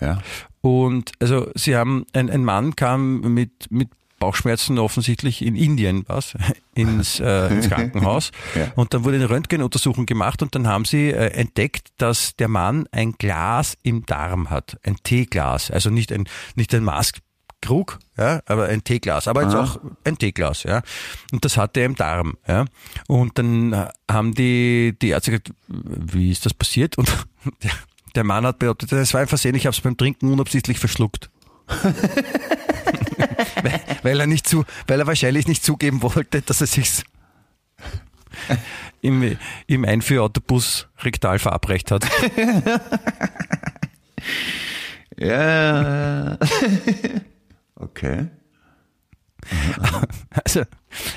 Ja. Und also sie haben, ein, ein Mann kam mit, mit Bauchschmerzen offensichtlich in Indien was, ins, äh, ins Krankenhaus. Ja. Und dann wurde eine Röntgenuntersuchung gemacht und dann haben sie äh, entdeckt, dass der Mann ein Glas im Darm hat. Ein Teeglas. Also nicht ein, nicht ein Maßkrug, ja, aber ein Teeglas. Aber jetzt auch ein Teeglas, ja. Und das hatte er im Darm, ja. Und dann äh, haben die, die Ärzte gesagt, wie ist das passiert? Und der, der Mann hat behauptet, es war ein Versehen, ich habe es beim Trinken unabsichtlich verschluckt. weil, weil er nicht zu, weil er wahrscheinlich nicht zugeben wollte, dass er sich im, im Einführautobus rektal verabreicht hat. Ja. Okay. Also,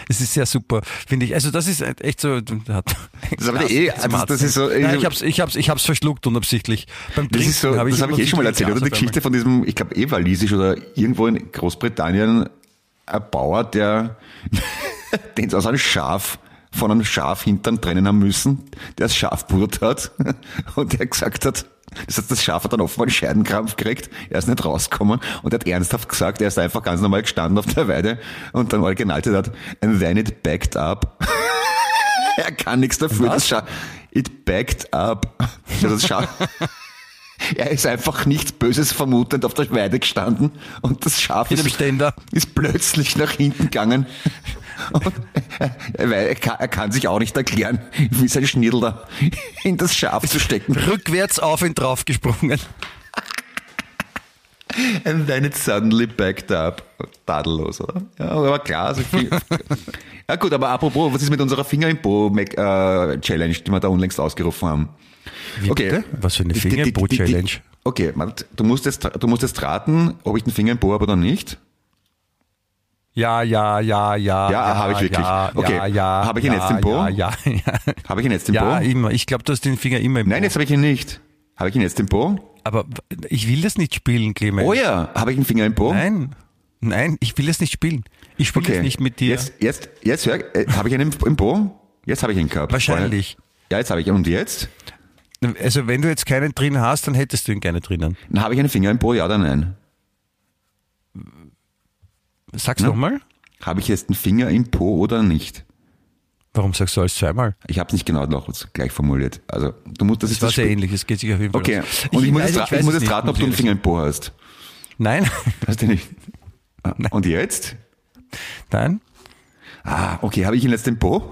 es ist sehr super, finde ich. Also, das ist echt so. Hat Das habe ich eh- also das ist so- Nein, ich hab's, ich hab's, ich hab's verschluckt unabsichtlich. Beim Das ist so, Trinken das habe ich eh schon mal erzählt, oder? Die Geschichte von diesem, ich glaube, eh walisisch oder irgendwo in Großbritannien, ein Bauer, der, den aus einem Schaf, von einem Schaf hintern trennen haben müssen, der das Schaf hat und der gesagt hat, das heißt, das Schaf hat dann offenbar einen Scheidenkrampf gekriegt, er ist nicht rausgekommen und er hat ernsthaft gesagt, er ist einfach ganz normal gestanden auf der Weide und dann Originalzitat, and then it backed up. er kann nichts dafür, das Schaf, it backed up. Also das Schaf, er ist einfach nichts Böses vermutend auf der Weide gestanden und das Schaf ist, ist plötzlich nach hinten gegangen. Und er, kann, er kann sich auch nicht erklären, wie sein Schniedel da in das Schaf zu stecken. Rückwärts auf ihn draufgesprungen. And then it suddenly backed up. Tadellos, oder? Ja, aber klar, also viel. ja gut, aber apropos, was ist mit unserer Finger im Po äh, Challenge, die wir da unlängst ausgerufen haben? Wie bitte? Was für eine Finger im Po die- die- Challenge? Okay, du musst jetzt, du musst jetzt raten, ob ich den Finger im Po habe oder nicht. Ja, ja, ja, ja. Ja, habe ich wirklich. Ja, Okay, ja, ja. habe ich ihn ja, jetzt im Po? Ja, ja, ja. Habe ich ihn jetzt im Ja, Po? immer. Ich glaube, du hast den Finger immer im Nein, Po. jetzt habe ich ihn nicht. Habe ich ihn jetzt im Po? Aber ich will das nicht spielen, Clemens. Oh ja, habe ich einen Finger im Po? Nein, nein, ich will das nicht spielen. Ich spiele Okay. das nicht mit dir. Jetzt, jetzt, jetzt hör, äh, habe ich einen im, im Po? Jetzt habe ich ihn gehabt. Wahrscheinlich. Vorher- Ja, jetzt habe ich ihn. Und jetzt? Also wenn du jetzt keinen drin hast, dann hättest du ihn gerne drinnen. Dann habe ich einen Finger im Po, ja oder nein? Sag's Na? nochmal. Habe ich jetzt einen Finger im Po oder nicht? Warum sagst du alles zweimal? Ich habe es nicht genau noch gleich formuliert. Also du musst das Das jetzt war das sehr Spiel- ähnlich, es geht sich auf jeden Fall Okay. aus. Und ich, muss weiß- jetzt, ich muss jetzt raten, ob du einen muss ich Finger im Po hast. Nein, Hast du nicht? Ah, Und jetzt? nein, Ah, okay, habe ich ihn jetzt im Po?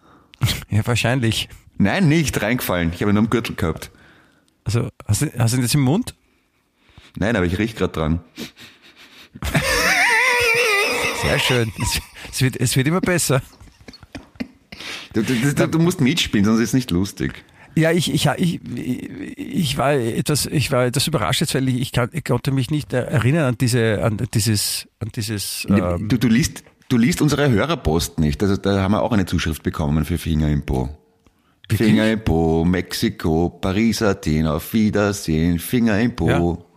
ja wahrscheinlich. Nein, nicht reingefallen. Ich habe ihn nur am Gürtel gehabt. Also hast du, hast du ihn jetzt im Mund? Nein, aber ich riech gerade dran. Sehr schön. Es, wird, es wird immer besser. Du, du, du, musst mitspielen, sonst ist es nicht lustig. Ja, ich, ich, ich, ich, war etwas, ich war etwas überrascht jetzt, weil ich, ich, kann, ich konnte mich nicht erinnern an diese, an dieses, an dieses. Ähm, Du, du, liest, du liest unsere Hörerpost nicht. Also da haben wir auch eine Zuschrift bekommen für Finger im Po. Finger im Po, Mexiko, Paris, Athen, auf Wiedersehen, Finger im Po. Ja.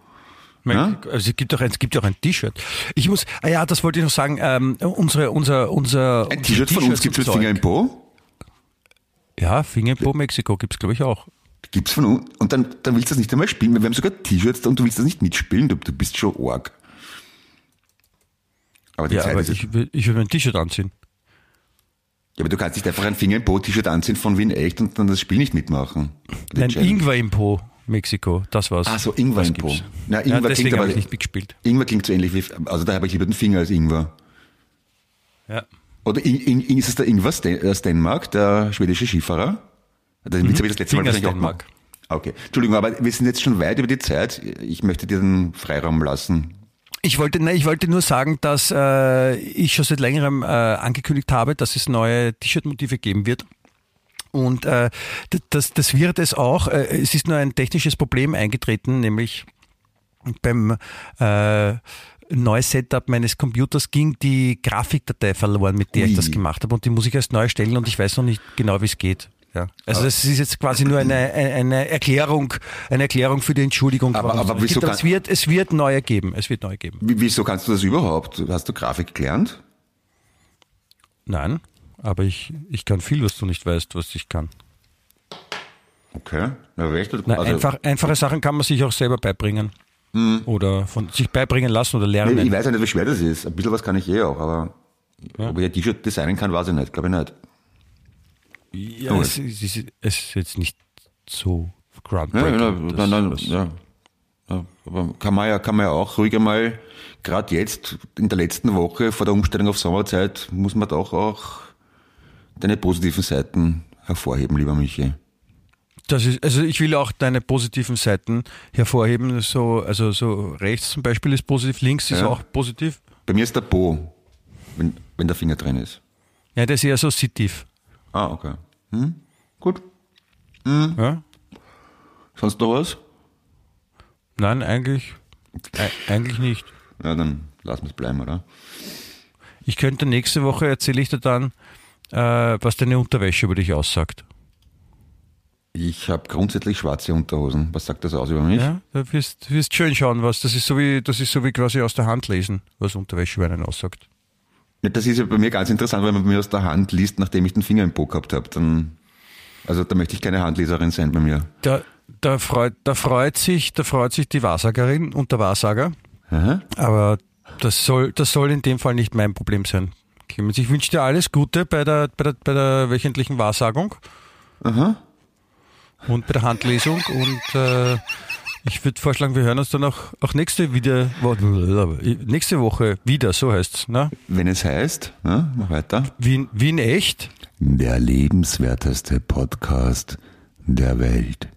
Mein- Ja? Also es gibt auch ein, es gibt auch ein T-Shirt. Ich muss, ah ja, das wollte ich noch sagen. Ähm, unsere, unser, unser Ein T-Shirt von uns gibt's mit Finger im Po? Ja, Finger im Po Mexiko gibt's glaube ich auch. Gibt's von uns? Und dann, dann willst du das nicht einmal spielen. Wir haben sogar T-Shirts und du willst das nicht mitspielen. Du, du bist schon arg. Aber die Ja, Zeit aber ist ich will, ich will mir ein T-Shirt anziehen. Ja, aber du kannst nicht einfach ein Finger im Po T-Shirt anziehen von Wien echt und dann das Spiel nicht mitmachen. Nein. Ingwer im Po Mexiko, das war's. Ah, so Ingwer im Po. Na, ja, Ingwer deswegen klingt aber, habe ich nicht mitgespielt. Ingwer klingt so ähnlich wie, also da habe ich lieber den Finger als Ingwer. Ja. Oder in, in, ist es der Ingwer Sten, äh, Stenmark, der schwedische Skifahrer? Den Witz habe ich das letzte Mal wahrscheinlich auch gemacht. Okay. Entschuldigung, aber wir sind jetzt schon weit über die Zeit. Ich möchte dir den Freiraum lassen. Ich wollte, nein, ich wollte nur sagen, dass äh, ich schon seit längerem äh, angekündigt habe, dass es neue T-Shirt-Motive geben wird. Und äh, das, das wird es auch. Äh, es ist nur ein technisches Problem eingetreten, nämlich beim äh, Neusetup meines Computers ging die Grafikdatei verloren, mit der Ui. ich das gemacht habe. Und die muss ich erst neu stellen und ich weiß noch nicht genau, wie es geht. Ja. Also das ist jetzt quasi nur eine, eine Erklärung, eine Erklärung für die Entschuldigung. Aber- aber es so wieso kann- es wird, es wird neue geben. Es wird neue geben. Wie- Wieso kannst du das überhaupt? Hast du Grafik gelernt? Nein, aber ich, ich kann viel, was du nicht weißt, was ich kann. Okay. Na, weißt du, Na, also- einfach, einfache Sachen kann man sich auch selber beibringen. Oder von sich beibringen lassen oder Nee, lernen. Ich weiß ja nicht, wie schwer das ist. Ein bisschen was kann ich eh auch, aber ob ich ein T-Shirt designen kann, weiß ich nicht. Glaube ich nicht. Ja, es, es, ist, es ist jetzt nicht so groundbreaking. Ja, ja, ja. ja. Aber kann man ja, kann man ja auch ruhig einmal, gerade jetzt, in der letzten Woche vor der Umstellung auf Sommerzeit, muss man doch auch deine positiven Seiten hervorheben, lieber Michi. Das ist, also ich will auch deine positiven Seiten hervorheben. So, also so rechts zum Beispiel ist positiv, links ist Ja. auch positiv. Bei mir ist der Po, wenn, wenn der Finger drin ist. Ja, der ist eher so sitiv. Ah, okay. Hm? Gut. Ja? Sonst noch was? Nein, eigentlich, e- eigentlich nicht. Ja, dann lassen wir es bleiben, oder? Ich könnte nächste Woche erzähle ich dir dann, äh, was deine Unterwäsche über dich aussagt. Ich habe grundsätzlich schwarze Unterhosen. Was sagt das aus über mich? Ja, du wirst, wirst schön schauen, was. Das ist so wie, das ist so wie quasi aus der Hand lesen, was Unterwäsche über einen aussagt. Ja, das ist ja bei mir ganz interessant, wenn man mir aus der Hand liest, nachdem ich den Finger im Po gehabt habe. Dann, also da möchte ich keine Handleserin sein bei mir. Da, da freut, da freut sich, da freut sich die Wahrsagerin und der Wahrsager. Aha. Aber das soll, das soll in dem Fall nicht mein Problem sein. Clemens, ich wünsche dir alles Gute bei der, bei der, bei der wöchentlichen Wahrsagung Aha. und bei der Handlesung und äh, ich würde vorschlagen, wir hören uns dann auch, auch nächste, wieder, nächste Woche wieder, so heißt's, ne? Wenn es heißt, ne, mach weiter. Wien, Wien echt? Der lebenswerteste Podcast der Welt.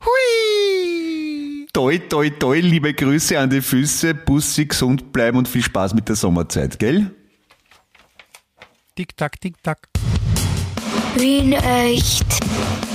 Hui! Toi, toi, toi, liebe Grüße an die Füße, Bussi, gesund bleiben und viel Spaß mit der Sommerzeit, gell? Tick-Tack, Tick-Tack. Wien echt.